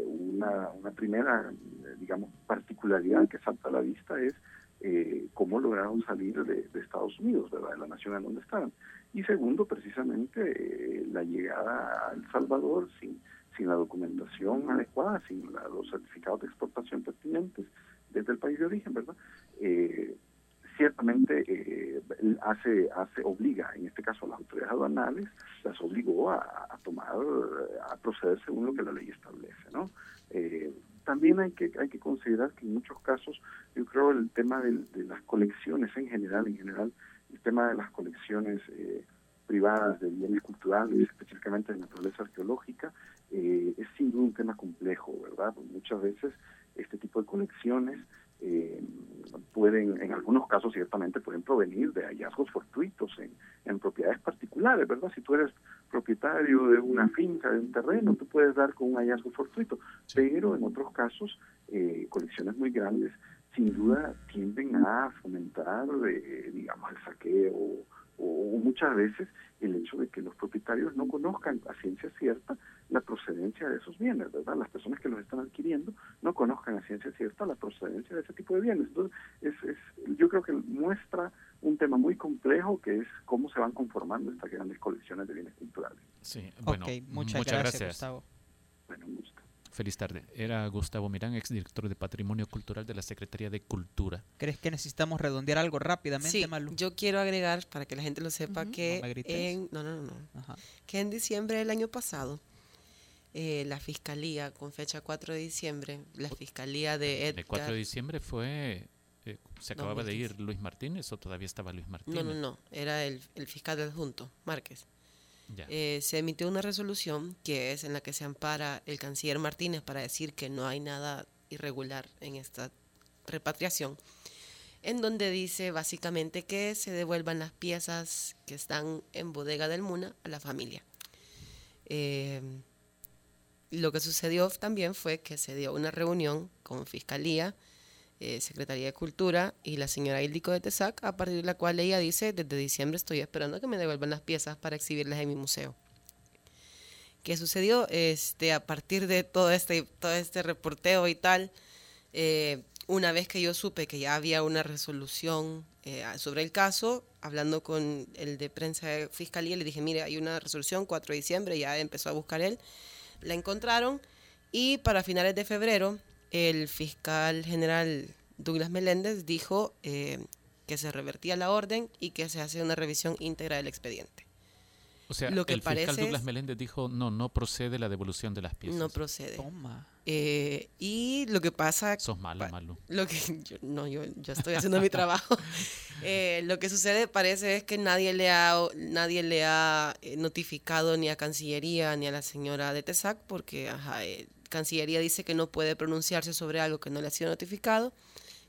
una, una primera, digamos, particularidad que salta a la vista es eh, cómo lograron salir de, Estados Unidos, ¿verdad? de la nación en donde estaban. Y segundo, precisamente eh, la llegada a El Salvador sin, sin la documentación adecuada, sin los certificados de exportación pertinentes desde el país de origen, ¿verdad? Eh, ciertamente eh, hace, hace, obliga, en este caso a las autoridades aduanales, las obligó a, a, tomar, a proceder según lo que la ley establece, ¿no? También hay que hay que considerar que en muchos casos yo creo el tema de, las colecciones en general en general el tema de las colecciones eh, privadas de bienes culturales específicamente de naturaleza arqueológica eh, es sin duda un tema complejo verdad muchas veces este tipo de colecciones eh, pueden, en algunos casos ciertamente pueden provenir de hallazgos fortuitos en, en propiedades particulares, ¿verdad? Si tú eres propietario de una finca, de un terreno, tú puedes dar con un hallazgo fortuito, pero en otros casos, eh, colecciones muy grandes, sin duda tienden a fomentar, eh, digamos, el saqueo o muchas veces el hecho de que los propietarios no conozcan a ciencia cierta la procedencia de esos bienes, ¿verdad? Las personas que los están adquiriendo no conozcan a ciencia cierta la procedencia de ese tipo de bienes. Entonces, es, es, yo creo que muestra un tema muy complejo que es cómo se van conformando estas grandes colecciones de bienes culturales. Sí, bueno, muchas, gracias, Gustavo. Bueno, gusto. Feliz tarde. Era Gustavo Mirán, exdirector de Patrimonio Cultural de la Secretaría de Cultura. ¿Crees que necesitamos redondear algo rápidamente, sí, Yo quiero agregar, para que la gente lo sepa, que, en, no, no, no, que en diciembre del año pasado, eh, la Fiscalía, con fecha 4 de diciembre, la Fiscalía de El 4 de diciembre fue... Eh, ¿Se acababa de 2015. ir Luis Martínez o todavía estaba Luis Martínez? No, no, no, era el, el fiscal adjunto, Márquez. Eh, se emitió una resolución que es en la que se ampara el canciller Martínez para decir que no hay nada irregular en esta repatriación, en donde dice básicamente que se devuelvan las piezas que están en bodega del MUNA a la familia. Eh, lo que sucedió también fue que se dio una reunión con Fiscalía, eh, Secretaría de Cultura y la señora Ildico de Tesac, a partir de la cual ella dice, desde diciembre estoy esperando que me devuelvan las piezas para exhibirlas en mi museo. ¿Qué sucedió? Este, a partir de todo este, todo este reporteo y tal, eh, una vez que yo supe que ya había una resolución eh, sobre el caso, hablando con el de prensa de fiscalía, le dije, mire, hay una resolución, 4 de diciembre, ya empezó a buscar él, la encontraron y para finales de febrero el fiscal general Douglas Meléndez dijo eh, que se revertía la orden y que se hace una revisión íntegra del expediente. O sea, lo que el parece fiscal Douglas Meléndez dijo, no, no procede la devolución de las piezas. No procede. Toma. Eh, y lo que pasa... Sos malo, malo. Lo que yo, no, yo, yo estoy haciendo mi trabajo. Eh, lo que sucede parece es que nadie le ha, nadie le ha eh, notificado ni a Cancillería ni a la señora de Tesac porque ajá, eh, Cancillería dice que no puede pronunciarse sobre algo que no le ha sido notificado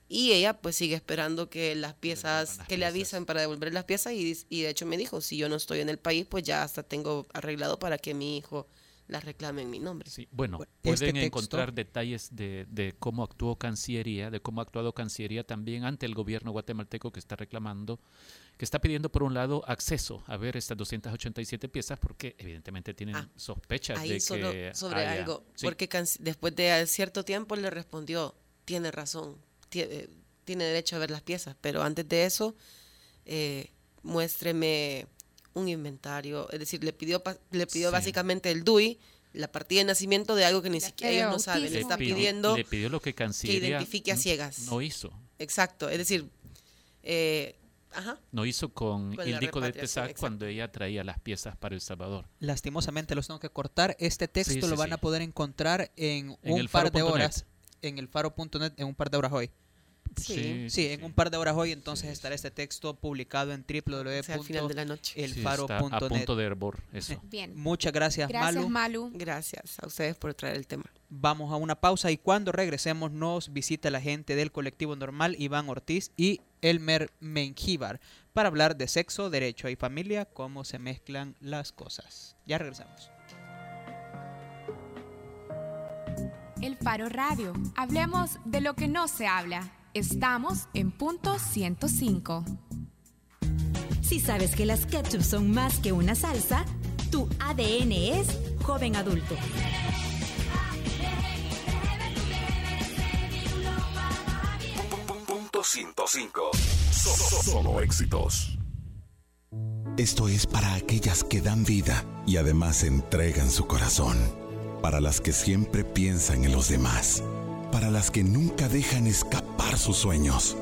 y ella pues sigue esperando que las piezas, que le avisen para devolver las piezas y, y de hecho me dijo, si yo no estoy en el país pues ya hasta tengo arreglado para que mi hijo las reclame en mi nombre. Sí, bueno, Este pueden encontrar detalles de, de cómo actuó Cancillería, de cómo ha actuado Cancillería también ante el gobierno guatemalteco que está reclamando, que está pidiendo por un lado acceso a ver estas 287 piezas porque evidentemente tienen sospechas Ahí de solo que sobre haya- algo, Sí, porque después de cierto tiempo le respondió, tiene razón, tie- eh, tiene derecho a ver las piezas, pero antes de eso, eh, muéstreme un inventario, es decir, le pidió, pa- le pidió Sí. básicamente el DUI, la partida de nacimiento de algo que ni siquiera ellos no saben, le está pidió- pidiendo le pidió lo que que identifique a ciegas. no hizo. Exacto, es decir, eh, ajá, No hizo con, Con Ildico de Tesac cuando ella traía las piezas para El Salvador. Lastimosamente los tengo que cortar. Este texto Sí, lo van sí. a poder encontrar en, En un par de horas. En el faro.net en un par de horas hoy. Sí, Sí, sí, en un par de horas hoy entonces estará este texto publicado en sea, al final de la noche. A punto de hervor eso. Bien. Muchas gracias, Gracias, Malu. Malu. Gracias a ustedes por traer el tema. Vamos a una pausa y cuando regresemos nos visita la gente del colectivo normal Iván Ortiz y Elmer Mengíbar para hablar de sexo, derecho y familia, cómo se mezclan las cosas. Ya regresamos. El Faro Radio. Hablemos de lo que no se habla. Estamos en punto 105. Si sabes que las ketchup son más que una salsa, tu ADN es joven adulto. Punto 105. So- so- solo éxitos. Esto es para aquellas que dan vida y además entregan su corazón. Para las que siempre piensan en los demás. Para las que nunca dejan escapar sus sueños.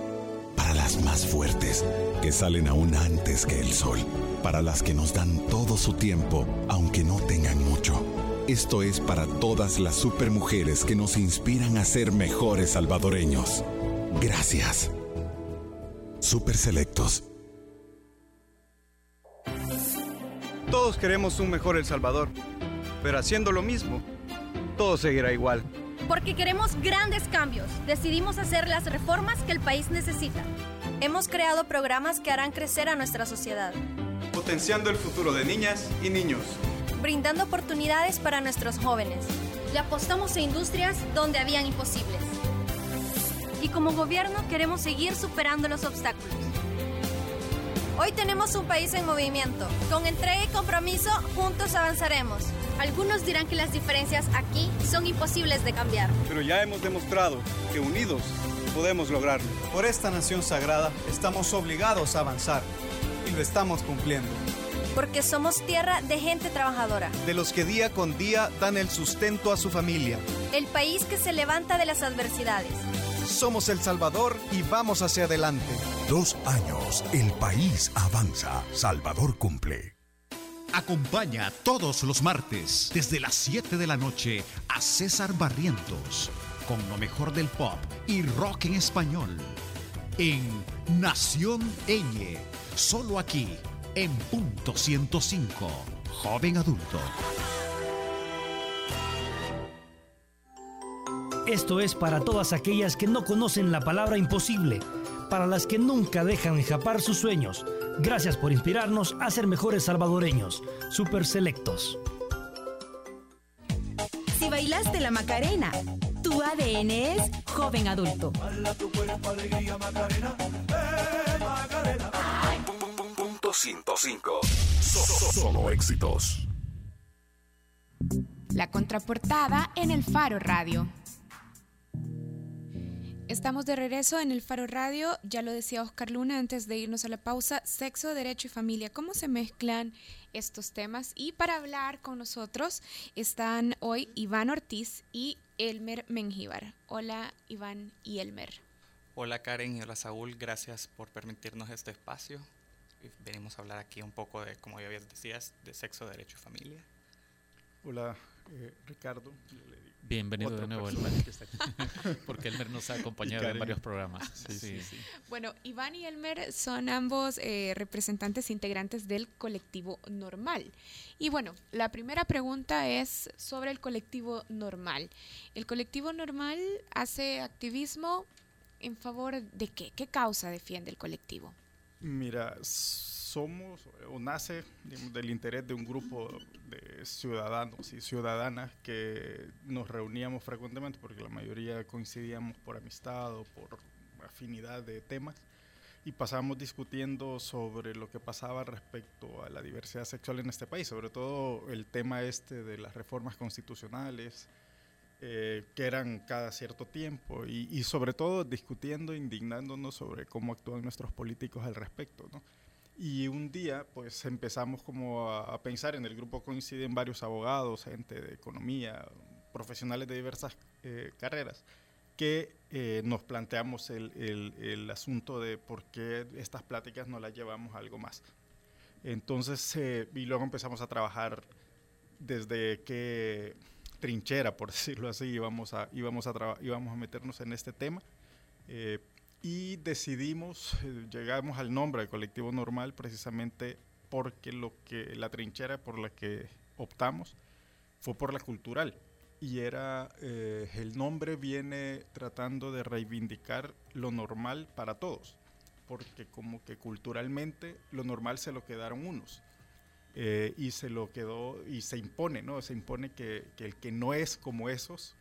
Para las más fuertes, que salen aún antes que el sol. Para las que nos dan todo su tiempo, aunque no tengan mucho. Esto es para todas las supermujeres que nos inspiran a ser mejores salvadoreños. Gracias. Super Selectos. Todos queremos un mejor El Salvador, pero haciendo lo mismo, todo seguirá igual. Porque queremos grandes cambios, decidimos hacer las reformas que el país necesita. Hemos creado programas que harán crecer a nuestra sociedad, Potenciando el futuro de niñas y niños. brindando oportunidades para nuestros jóvenes. Le apostamos a industrias donde habían imposibles. Y como gobierno queremos seguir superando los obstáculos. Hoy tenemos un país en movimiento. Con entrega y compromiso, juntos avanzaremos. Algunos dirán que las diferencias aquí son imposibles de cambiar. Pero ya hemos demostrado que unidos podemos lograrlo. Por esta nación sagrada estamos obligados a avanzar y lo estamos cumpliendo. Porque somos tierra de gente trabajadora. De los que día con día dan el sustento a su familia. El país que se levanta de las adversidades. Somos El Salvador y vamos hacia adelante. Dos años, el país avanza. Salvador cumple. Acompaña todos los martes desde las 7 de la noche a César Barrientos con lo mejor del pop y rock en español. en Nación Eñe, solo aquí en punto 105, joven adulto. Esto es para todas aquellas que no conocen la palabra imposible, para las que nunca dejan escapar sus sueños. Gracias por inspirarnos a ser mejores salvadoreños. Super Selectos. Si bailaste la Macarena, tu ADN es joven adulto. Punto 105. Solo éxitos. La contraportada en el Faro Radio. Estamos de regreso en el Faro Radio, ya lo decía Oscar Luna antes de irnos a la pausa, sexo, derecho y familia, ¿cómo se mezclan estos temas? Y para hablar con nosotros están hoy Iván Ortiz y Elmer Mengíbar. Hola Iván y Elmer. Hola Karen y hola Saúl, gracias por permitirnos este espacio. Venimos a hablar aquí un poco de, como ya decías, de sexo, derecho y familia. Hola eh, Ricardo. Bienvenido de nuevo, Elmer. que está aquí. Porque Elmer nos ha acompañado en varios programas. Sí, sí, sí. Bueno, Iván y Elmer son ambos eh, representantes integrantes del colectivo normal. Y bueno, la primera pregunta es sobre el colectivo normal. ¿El colectivo normal hace activismo en favor de qué? ¿Qué causa defiende el colectivo? Mira, somos o nace digamos, del interés de un grupo de ciudadanos y ciudadanas que nos reuníamos frecuentemente porque la mayoría coincidíamos por amistad o por afinidad de temas y pasábamos discutiendo sobre lo que pasaba respecto a la diversidad sexual en este país, sobre todo el tema este de las reformas constitucionales, eh, que eran cada cierto tiempo y, y sobre todo discutiendo, indignándonos sobre cómo actúan nuestros políticos al respecto, ¿no? Y un día, pues empezamos como a, a pensar, en el grupo coinciden varios abogados, gente de economía, profesionales de diversas eh, carreras, que eh, nos planteamos el, el- el asunto de por qué estas pláticas no las llevamos a algo más. Entonces, eh, y luego empezamos a trabajar desde qué trinchera, por decirlo así, íbamos a, íbamos a, íbamos a meternos en este tema. Y decidimos, eh, llegamos al nombre de colectivo normal precisamente porque lo que la trinchera por la que optamos fue por la cultural. Y era eh, el nombre viene tratando de reivindicar lo normal para todos porque como que culturalmente lo normal se lo quedaron unos eh, y se lo quedó y se impone no se impone que el que no es como esos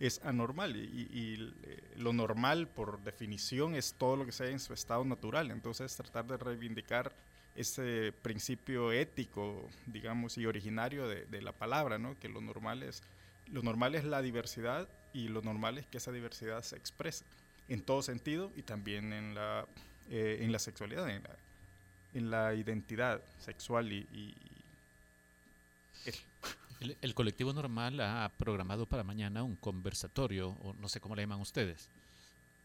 es anormal y, eh, lo normal por definición es todo lo que sea en su estado natural. Entonces tratar de reivindicar ese principio ético, digamos, y originario de, la palabra, ¿no? que lo normal, es, lo normal es la diversidad y lo normal es que esa diversidad se exprese en todo sentido y también en la, eh, en la sexualidad, en la, en la identidad sexual y... El, el colectivo normal ha programado para mañana un conversatorio, o no sé cómo le llaman ustedes.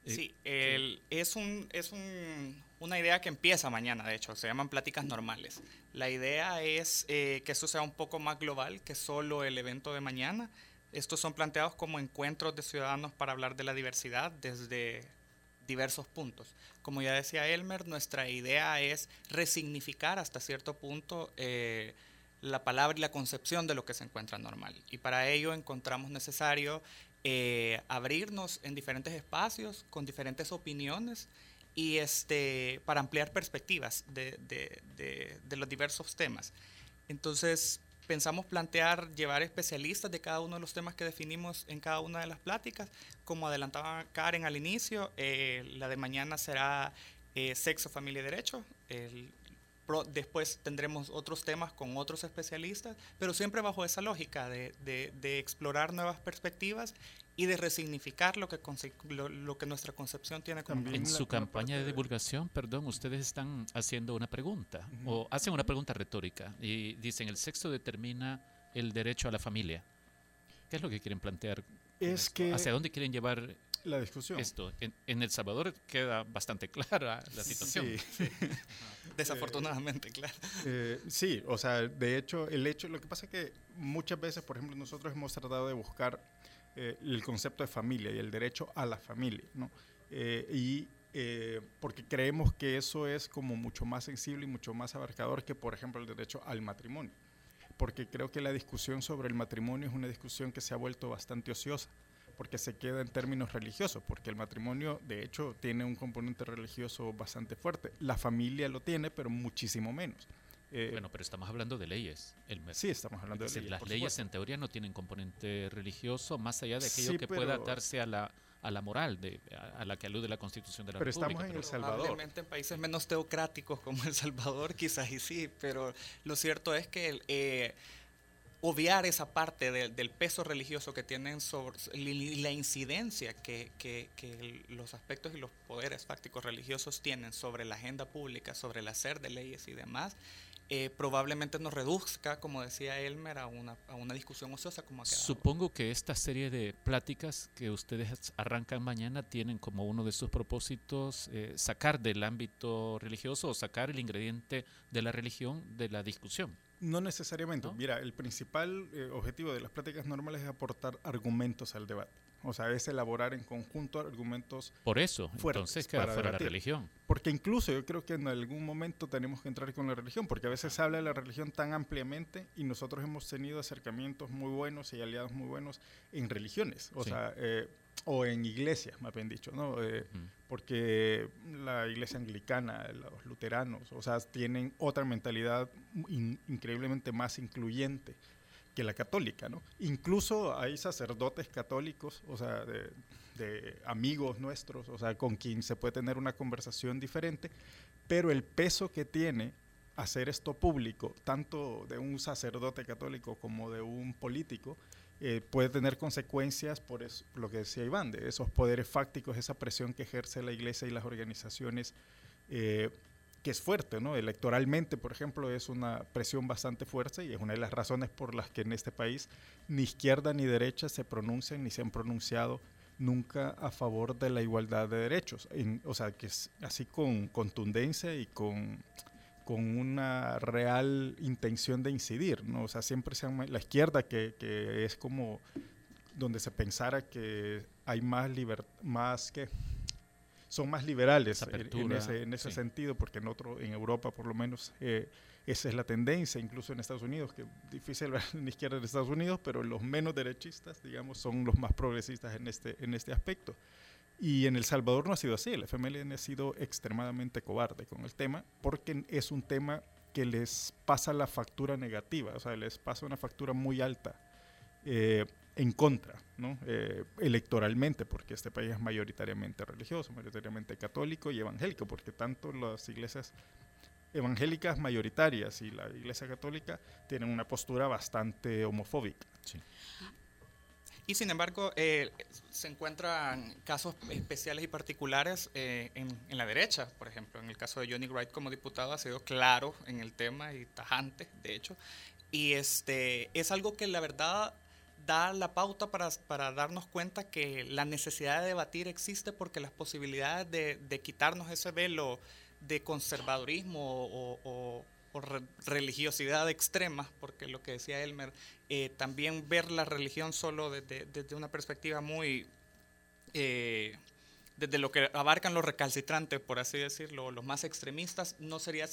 Eh, Sí, el- es, un, es un- una idea que empieza mañana, de hecho, se llaman pláticas normales. La idea es eh, que esto sea un poco más global que solo el evento de mañana. Estos son planteados como encuentros de ciudadanos para hablar de la diversidad desde diversos puntos. Como ya decía Elmer, nuestra idea es resignificar hasta cierto punto eh, la palabra y la concepción de lo que se encuentra normal. Y para ello encontramos necesario eh, abrirnos en diferentes espacios con diferentes opiniones y este, para ampliar perspectivas de, de- de- los diversos temas. Entonces, pensamos plantear llevar especialistas de cada uno de los temas que definimos en cada una de las pláticas. Como adelantaba Karen al inicio, eh, la de mañana será eh, sexo, familia y derecho. Pro- después tendremos otros temas con otros especialistas, pero siempre bajo esa lógica de, de- de explorar nuevas perspectivas y de resignificar lo que, lo, lo que nuestra concepción tiene como En su campaña de divulgación, perdón, ustedes están haciendo una pregunta o hacen una pregunta retórica y dicen el sexo determina el derecho a la familia. ¿Qué es lo que quieren plantear? Es que ¿Hacia dónde quieren llevar la discusión? esto? En, en El Salvador queda bastante clara la situación. Sí. Desafortunadamente, claro. Eh, sí, o sea, de hecho, el hecho, lo que pasa es que muchas veces, por ejemplo, nosotros hemos tratado de buscar eh, el concepto de familia y el derecho a la familia, ¿no? Eh, y eh, porque creemos que eso es como mucho más sensible y mucho más abarcador que, por ejemplo, el derecho al matrimonio. Porque creo que la discusión sobre el matrimonio es una discusión que se ha vuelto bastante ociosa, porque se queda en términos religiosos, porque el matrimonio, de hecho, tiene un componente religioso bastante fuerte. La familia lo tiene, pero muchísimo menos. Eh, bueno, pero estamos hablando de leyes. El sí, estamos hablando de leyes. Las leyes en teoría no tienen componente religioso, más allá de aquello que pueda atarse a la a la moral de, a, la que alude la Constitución de la pero República. Estamos en El Salvador. Probablemente en países menos teocráticos como El Salvador, quizás y sí, pero lo cierto es que eh, obviar esa parte del peso religioso que tienen sobre la incidencia que, que, que, los aspectos y los poderes fácticos religiosos tienen sobre la agenda pública, sobre el hacer de leyes y demás, eh, probablemente nos reduzca, como decía Elmer, a una, a una discusión ociosa como Supongo que esta serie de pláticas que ustedes arrancan mañana tienen como uno de sus propósitos eh, sacar del ámbito religioso o sacar el ingrediente de la religión de la discusión. No necesariamente. Mira, el principal eh, objetivo de las pláticas normales es aportar argumentos al debate. O sea, es elaborar en conjunto argumentos. Por eso, entonces queda fuera la religión. Porque incluso yo creo que en algún momento tenemos que entrar con la religión, porque a veces se habla de la religión tan ampliamente y nosotros hemos tenido acercamientos muy buenos y aliados muy buenos en religiones, o sea, eh, o en iglesias, más bien dicho, ¿no? Eh, porque la iglesia anglicana, los luteranos, o sea, tienen otra mentalidad increíblemente más incluyente que la católica, ¿no? Incluso hay sacerdotes católicos, o sea, de, amigos nuestros, o sea, con quien se puede tener una conversación diferente, pero el peso que tiene hacer esto público, tanto de un sacerdote católico como de un político, eh, puede tener consecuencias por lo que decía Iván, de esos poderes fácticos, esa presión que ejerce la iglesia y las organizaciones eh, que es fuerte, ¿no? Electoralmente, por ejemplo, es una presión bastante fuerte y es una de las razones por las que en este país ni izquierda ni derecha se pronuncian ni se han pronunciado nunca a favor de la igualdad de derechos. o sea, que es así con contundencia y con, con una real intención de incidir, ¿no? O sea, siempre se la izquierda que, que es como donde se pensara que hay más libertad, más que son más liberales en ese, en ese sentido, porque en otro, en Europa por lo menos eh, esa es la tendencia, incluso en Estados Unidos, que difícil ver en la izquierda de Estados Unidos, pero los menos derechistas, digamos, son los más progresistas en este, en este aspecto. Y en El Salvador no ha sido así, el FMLN ha sido extremadamente cobarde con el tema, porque es un tema que les pasa la factura negativa, o sea, les pasa una factura muy alta. Eh, en contra, ¿no? Eh, electoralmente, porque este país es mayoritariamente religioso, mayoritariamente católico y evangélico, porque tanto las iglesias evangélicas mayoritarias y la iglesia católica tienen una postura bastante homofóbica. Y sin embargo, eh, se encuentran casos especiales y particulares eh, en, en, la derecha, por ejemplo, en el caso de Johnny Wright como diputado ha sido claro en el tema y tajante, de hecho, y este es algo que la verdad da la pauta para, para, darnos cuenta que la necesidad de debatir existe porque las posibilidades de, de quitarnos ese velo de conservadurismo o, religiosidad extrema, porque lo que decía Elmer, eh, también ver la religión solo desde, desde una perspectiva muy... Eh, desde lo que abarcan los recalcitrantes, por así decirlo, los más extremistas, no sería,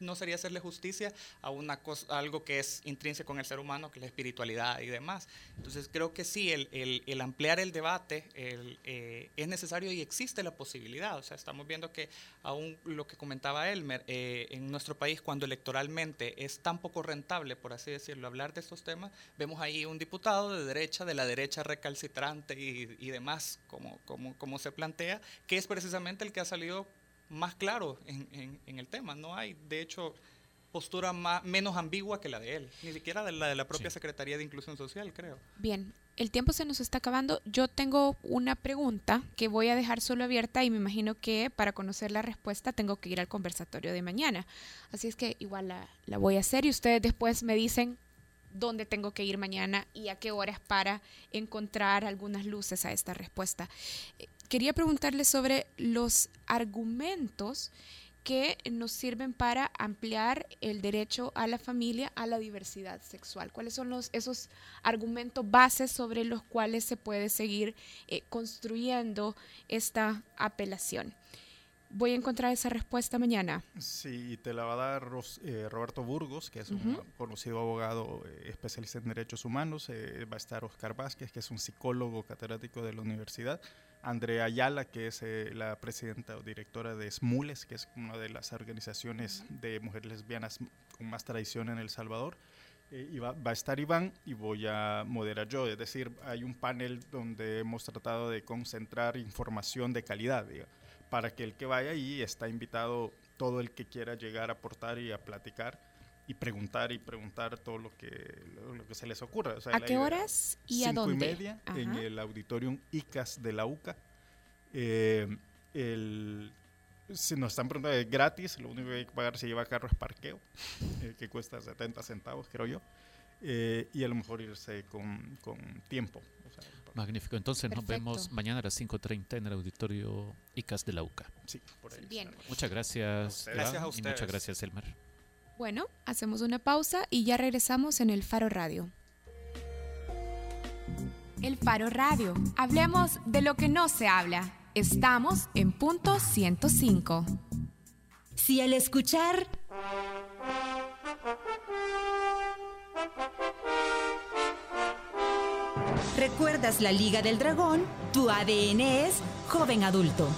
no sería hacerle justicia a una cosa, algo que es intrínseco en el ser humano, que es la espiritualidad y demás. Entonces creo que sí, el, el, ampliar el debate el, eh, es necesario y existe la posibilidad. O sea, estamos viendo que aún lo que comentaba Elmer, eh, en nuestro país cuando electoralmente es tan poco rentable, por así decirlo, hablar de estos temas, vemos ahí un diputado de derecha, de la derecha recalcitrante y, y demás, como, como, como se plantea que es precisamente el que ha salido más claro en, el tema. No hay, de hecho, postura más, menos ambigua que la de él, ni siquiera de la de la propia Secretaría de Inclusión Social, creo. Bien, el tiempo se nos está acabando. Yo tengo una pregunta que voy a dejar solo abierta y me imagino que para conocer la respuesta tengo que ir al conversatorio de mañana. Así es que igual la, la voy a hacer y ustedes después me dicen dónde tengo que ir mañana y a qué horas para encontrar algunas luces a esta respuesta quería preguntarle sobre los argumentos que nos sirven para ampliar el derecho a la familia, a la diversidad sexual. ¿Cuáles son los, esos argumentos bases sobre los cuales se puede seguir eh, construyendo esta apelación? voy a encontrar esa respuesta mañana. Sí, te la va a dar Ros- eh, Roberto Burgos, que es un conocido abogado eh, especialista en derechos humanos. eh, va a estar Oscar Vázquez, que es un psicólogo catedrático de la universidad. Andrea Ayala, que es eh, la presidenta o directora de SMULES, que es una de las organizaciones de mujeres lesbianas con más tradición en El Salvador. Eh, y va, va a estar Iván y voy a moderar yo. Es decir, hay un panel donde hemos tratado de concentrar información de calidad, diga, para que el que vaya ahí está invitado todo el que quiera llegar a aportar y a platicar y preguntar y preguntar todo lo que, lo, lo que se les ocurra. O sea, ¿A qué horas y a cinco dónde? y media en Ajá. el auditorium ICAS de la UCA. Eh, el, si nos están preguntando, es gratis, lo único que hay que pagar si lleva carro es parqueo, eh, que cuesta 70 centavos, creo yo. Eh, y a lo mejor irse con, con tiempo. o sea, Magnífico. Entonces nos Perfecto. vemos mañana a las 5.30 en el auditorio ICAS de la UCA. Sí, por ahí. Bien. Muchas gracias. ustedes. Gracias a Y muchas ustedes. gracias, Elmar. Bueno, hacemos una pausa y ya regresamos en el Faro Radio. El Faro Radio. Hablemos de lo que no se habla. Estamos en punto 105. Si al escuchar recuerdas la Liga del Dragón, tu ADN es joven adulto.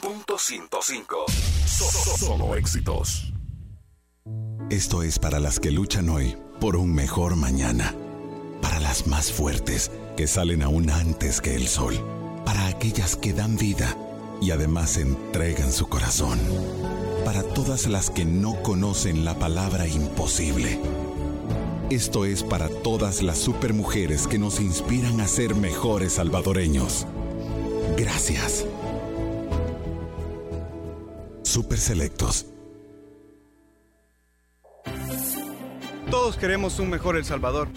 Punto 105. So- so- Solo éxitos. Esto es para las que luchan hoy por un mejor mañana. Para las más fuertes que salen aún antes que el sol. Para aquellas que dan vida y además entregan su corazón. Para todas las que no conocen la palabra imposible. Esto es para todas las supermujeres que nos inspiran a ser mejores salvadoreños. Gracias. Super Selectos. Todos queremos un mejor El Salvador,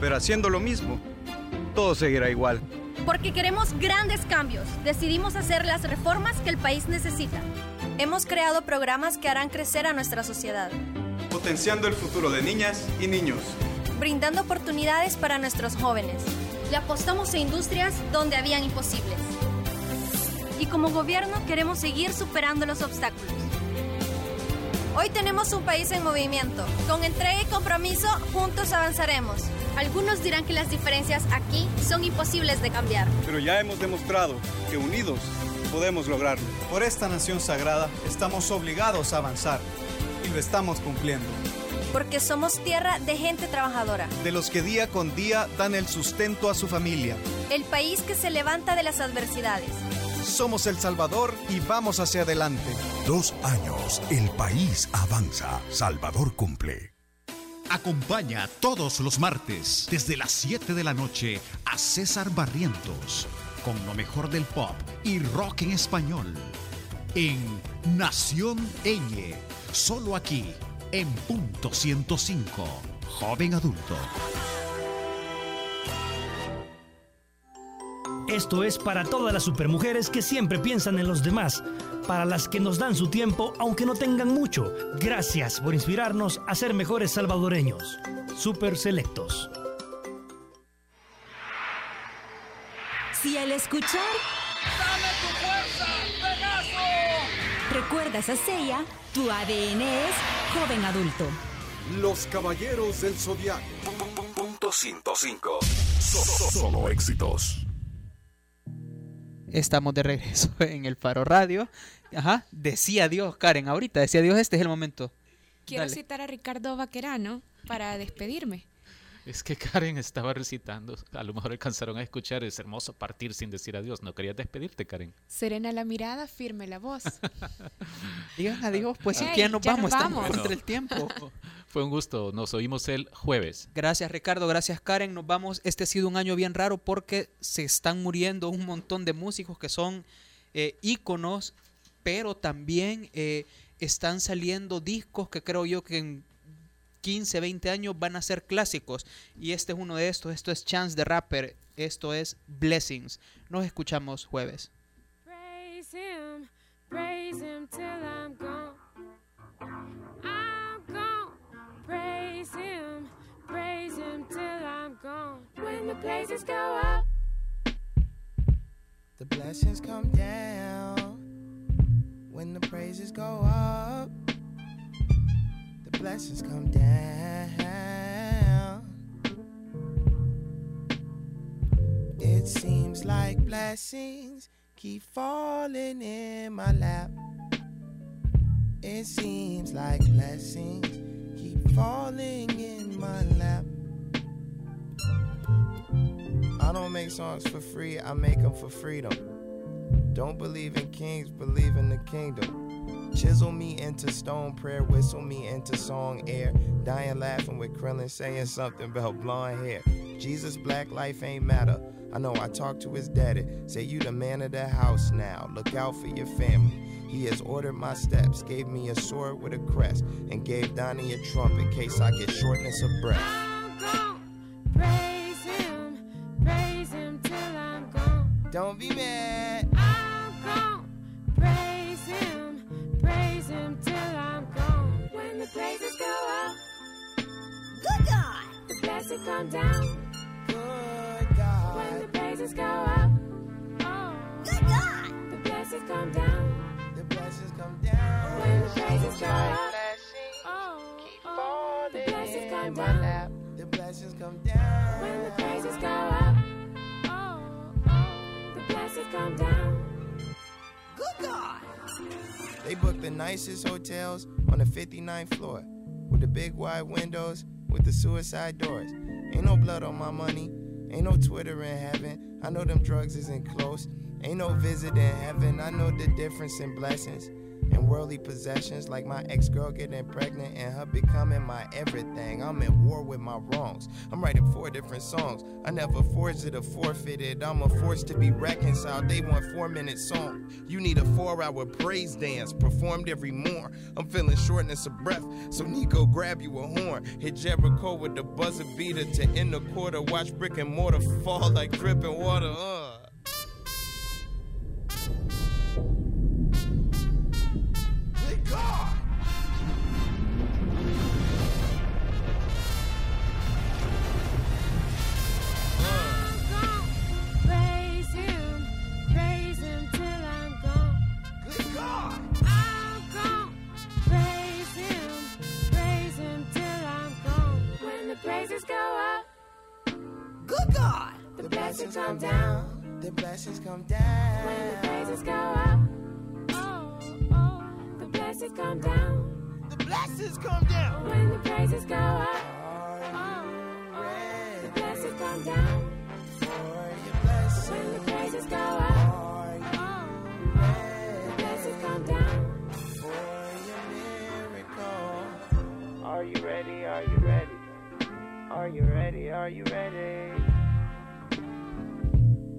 pero haciendo lo mismo, todo seguirá igual. Porque queremos grandes cambios, decidimos hacer las reformas que el país necesita. Hemos creado programas que harán crecer a nuestra sociedad, Potenciando el futuro de niñas y niños. brindando oportunidades para nuestros jóvenes. Le apostamos a industrias donde habían imposibles. Y como gobierno queremos seguir superando los obstáculos. Hoy tenemos un país en movimiento. Con entrega y compromiso, juntos avanzaremos. Algunos dirán que las diferencias aquí son imposibles de cambiar. Pero ya hemos demostrado que unidos podemos lograrlo. Por esta nación sagrada estamos obligados a avanzar y lo estamos cumpliendo. Porque somos tierra de gente trabajadora. De los que día con día dan el sustento a su familia. El país que se levanta de las adversidades. Somos El Salvador y vamos hacia adelante. Dos años. El país avanza. Salvador cumple. Acompaña todos los martes desde las 7 de la noche a César Barrientos con lo mejor del pop y rock en español en Nación Eñe, solo aquí en punto 105, joven adulto. Esto es para todas las supermujeres que siempre piensan en los demás, para las que nos dan su tiempo aunque no tengan mucho. Gracias por inspirarnos a ser mejores salvadoreños. Super Selectos. Si al escuchar recuerdas a Seiya, tu ADN es joven adulto. Los caballeros del zodiaco. Punto 105. So- so- Solo éxitos. Estamos de regreso en el Faro Radio. Ajá, decía Dios, Karen, ahorita, decía Dios, este es el momento. Quiero Dale. citar a Ricardo Vaquerano para despedirme. Es que Karen estaba recitando, a lo mejor alcanzaron a escuchar, es hermoso partir sin decir adiós. ¿No querías despedirte, Karen? Serena la mirada, firme la voz. Digan adiós, pues si Ey, que ya nos ya nos vamos, estamos vamos. contra el tiempo. Fue un gusto, nos oímos el jueves. Gracias Ricardo, gracias Karen, nos vamos. Este ha sido un año bien raro porque se están muriendo un montón de músicos que son eh, íconos, pero también eh, están saliendo discos que creo yo que en 15, 20 años van a ser clásicos. Y este es uno de estos, esto es Chance the Rapper, esto es Blessings. Nos escuchamos jueves. Praise him, praise him till I'm gone. I'm gone. Praise him, praise him till I'm gone. When the praises go up. The blessings come down when the praises go up. Blessings come down. It seems like blessings keep falling in my lap. It seems like blessings keep falling in my lap. I don't make songs for free, I make them for freedom. Don't believe in kings, believe in the kingdom. Chisel me into stone, prayer whistle me into song air. Dying laughing with Krillin saying something about blonde hair. Jesus, black life ain't matter. I know I talked to his daddy. Say you the man of the house now. Look out for your family. He has ordered my steps, gave me a sword with a crest, and gave Donnie a trump in case I get shortness of breath. Praise him, praise him till I'm gone. Don't be mad. Blessing come down. Good God, when the praises go up, oh, good God, the blessings come down. The blessings come down. When the praises go up, oh, keep oh, oh. falling the blessings come down. The blessings come down. When the praises go up, oh, oh, the blessings come down. Good God. They booked the nicest hotels on the 59th floor with the big wide windows with the suicide doors. Ain't no blood on my money, ain't no Twitter in heaven. I know them drugs isn't close, ain't no visit in heaven. I know the difference in blessings and worldly possessions, like my ex girl getting pregnant and her becoming my everything. I'm at war with my wrongs. I'm writing four different songs. I never forged it or forfeited. I'm a force to be reconciled. They want four minute song. You need a four hour praise dance performed every morn. I'm feeling shortness of breath, so Nico grab you a horn. Hit Jericho with the buzzer beater to end the quarter. Watch brick and mortar fall like dripping water. Uh. Come down. The blessings come down. When the praises go up, oh, oh, the blessings come down. The blessings come down. When the praises go up, oh, oh, the blessings come down. When the praises go up, oh, oh, the blessings come down. for your miracle? Are you ready? Are you ready? Are you ready? Are you ready?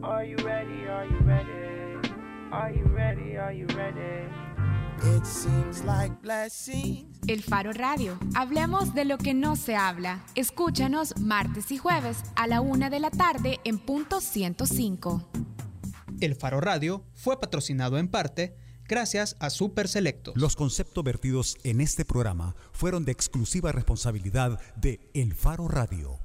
Are you ready? Are you ready? Are you ready? Are you ready? It seems like blessings. El Faro Radio. Hablemos de lo que no se habla. Escúchanos martes y jueves a la una de la tarde en punto 105. El Faro Radio fue patrocinado en parte gracias a Super Selectos. Los conceptos vertidos en este programa fueron de exclusiva responsabilidad de El Faro Radio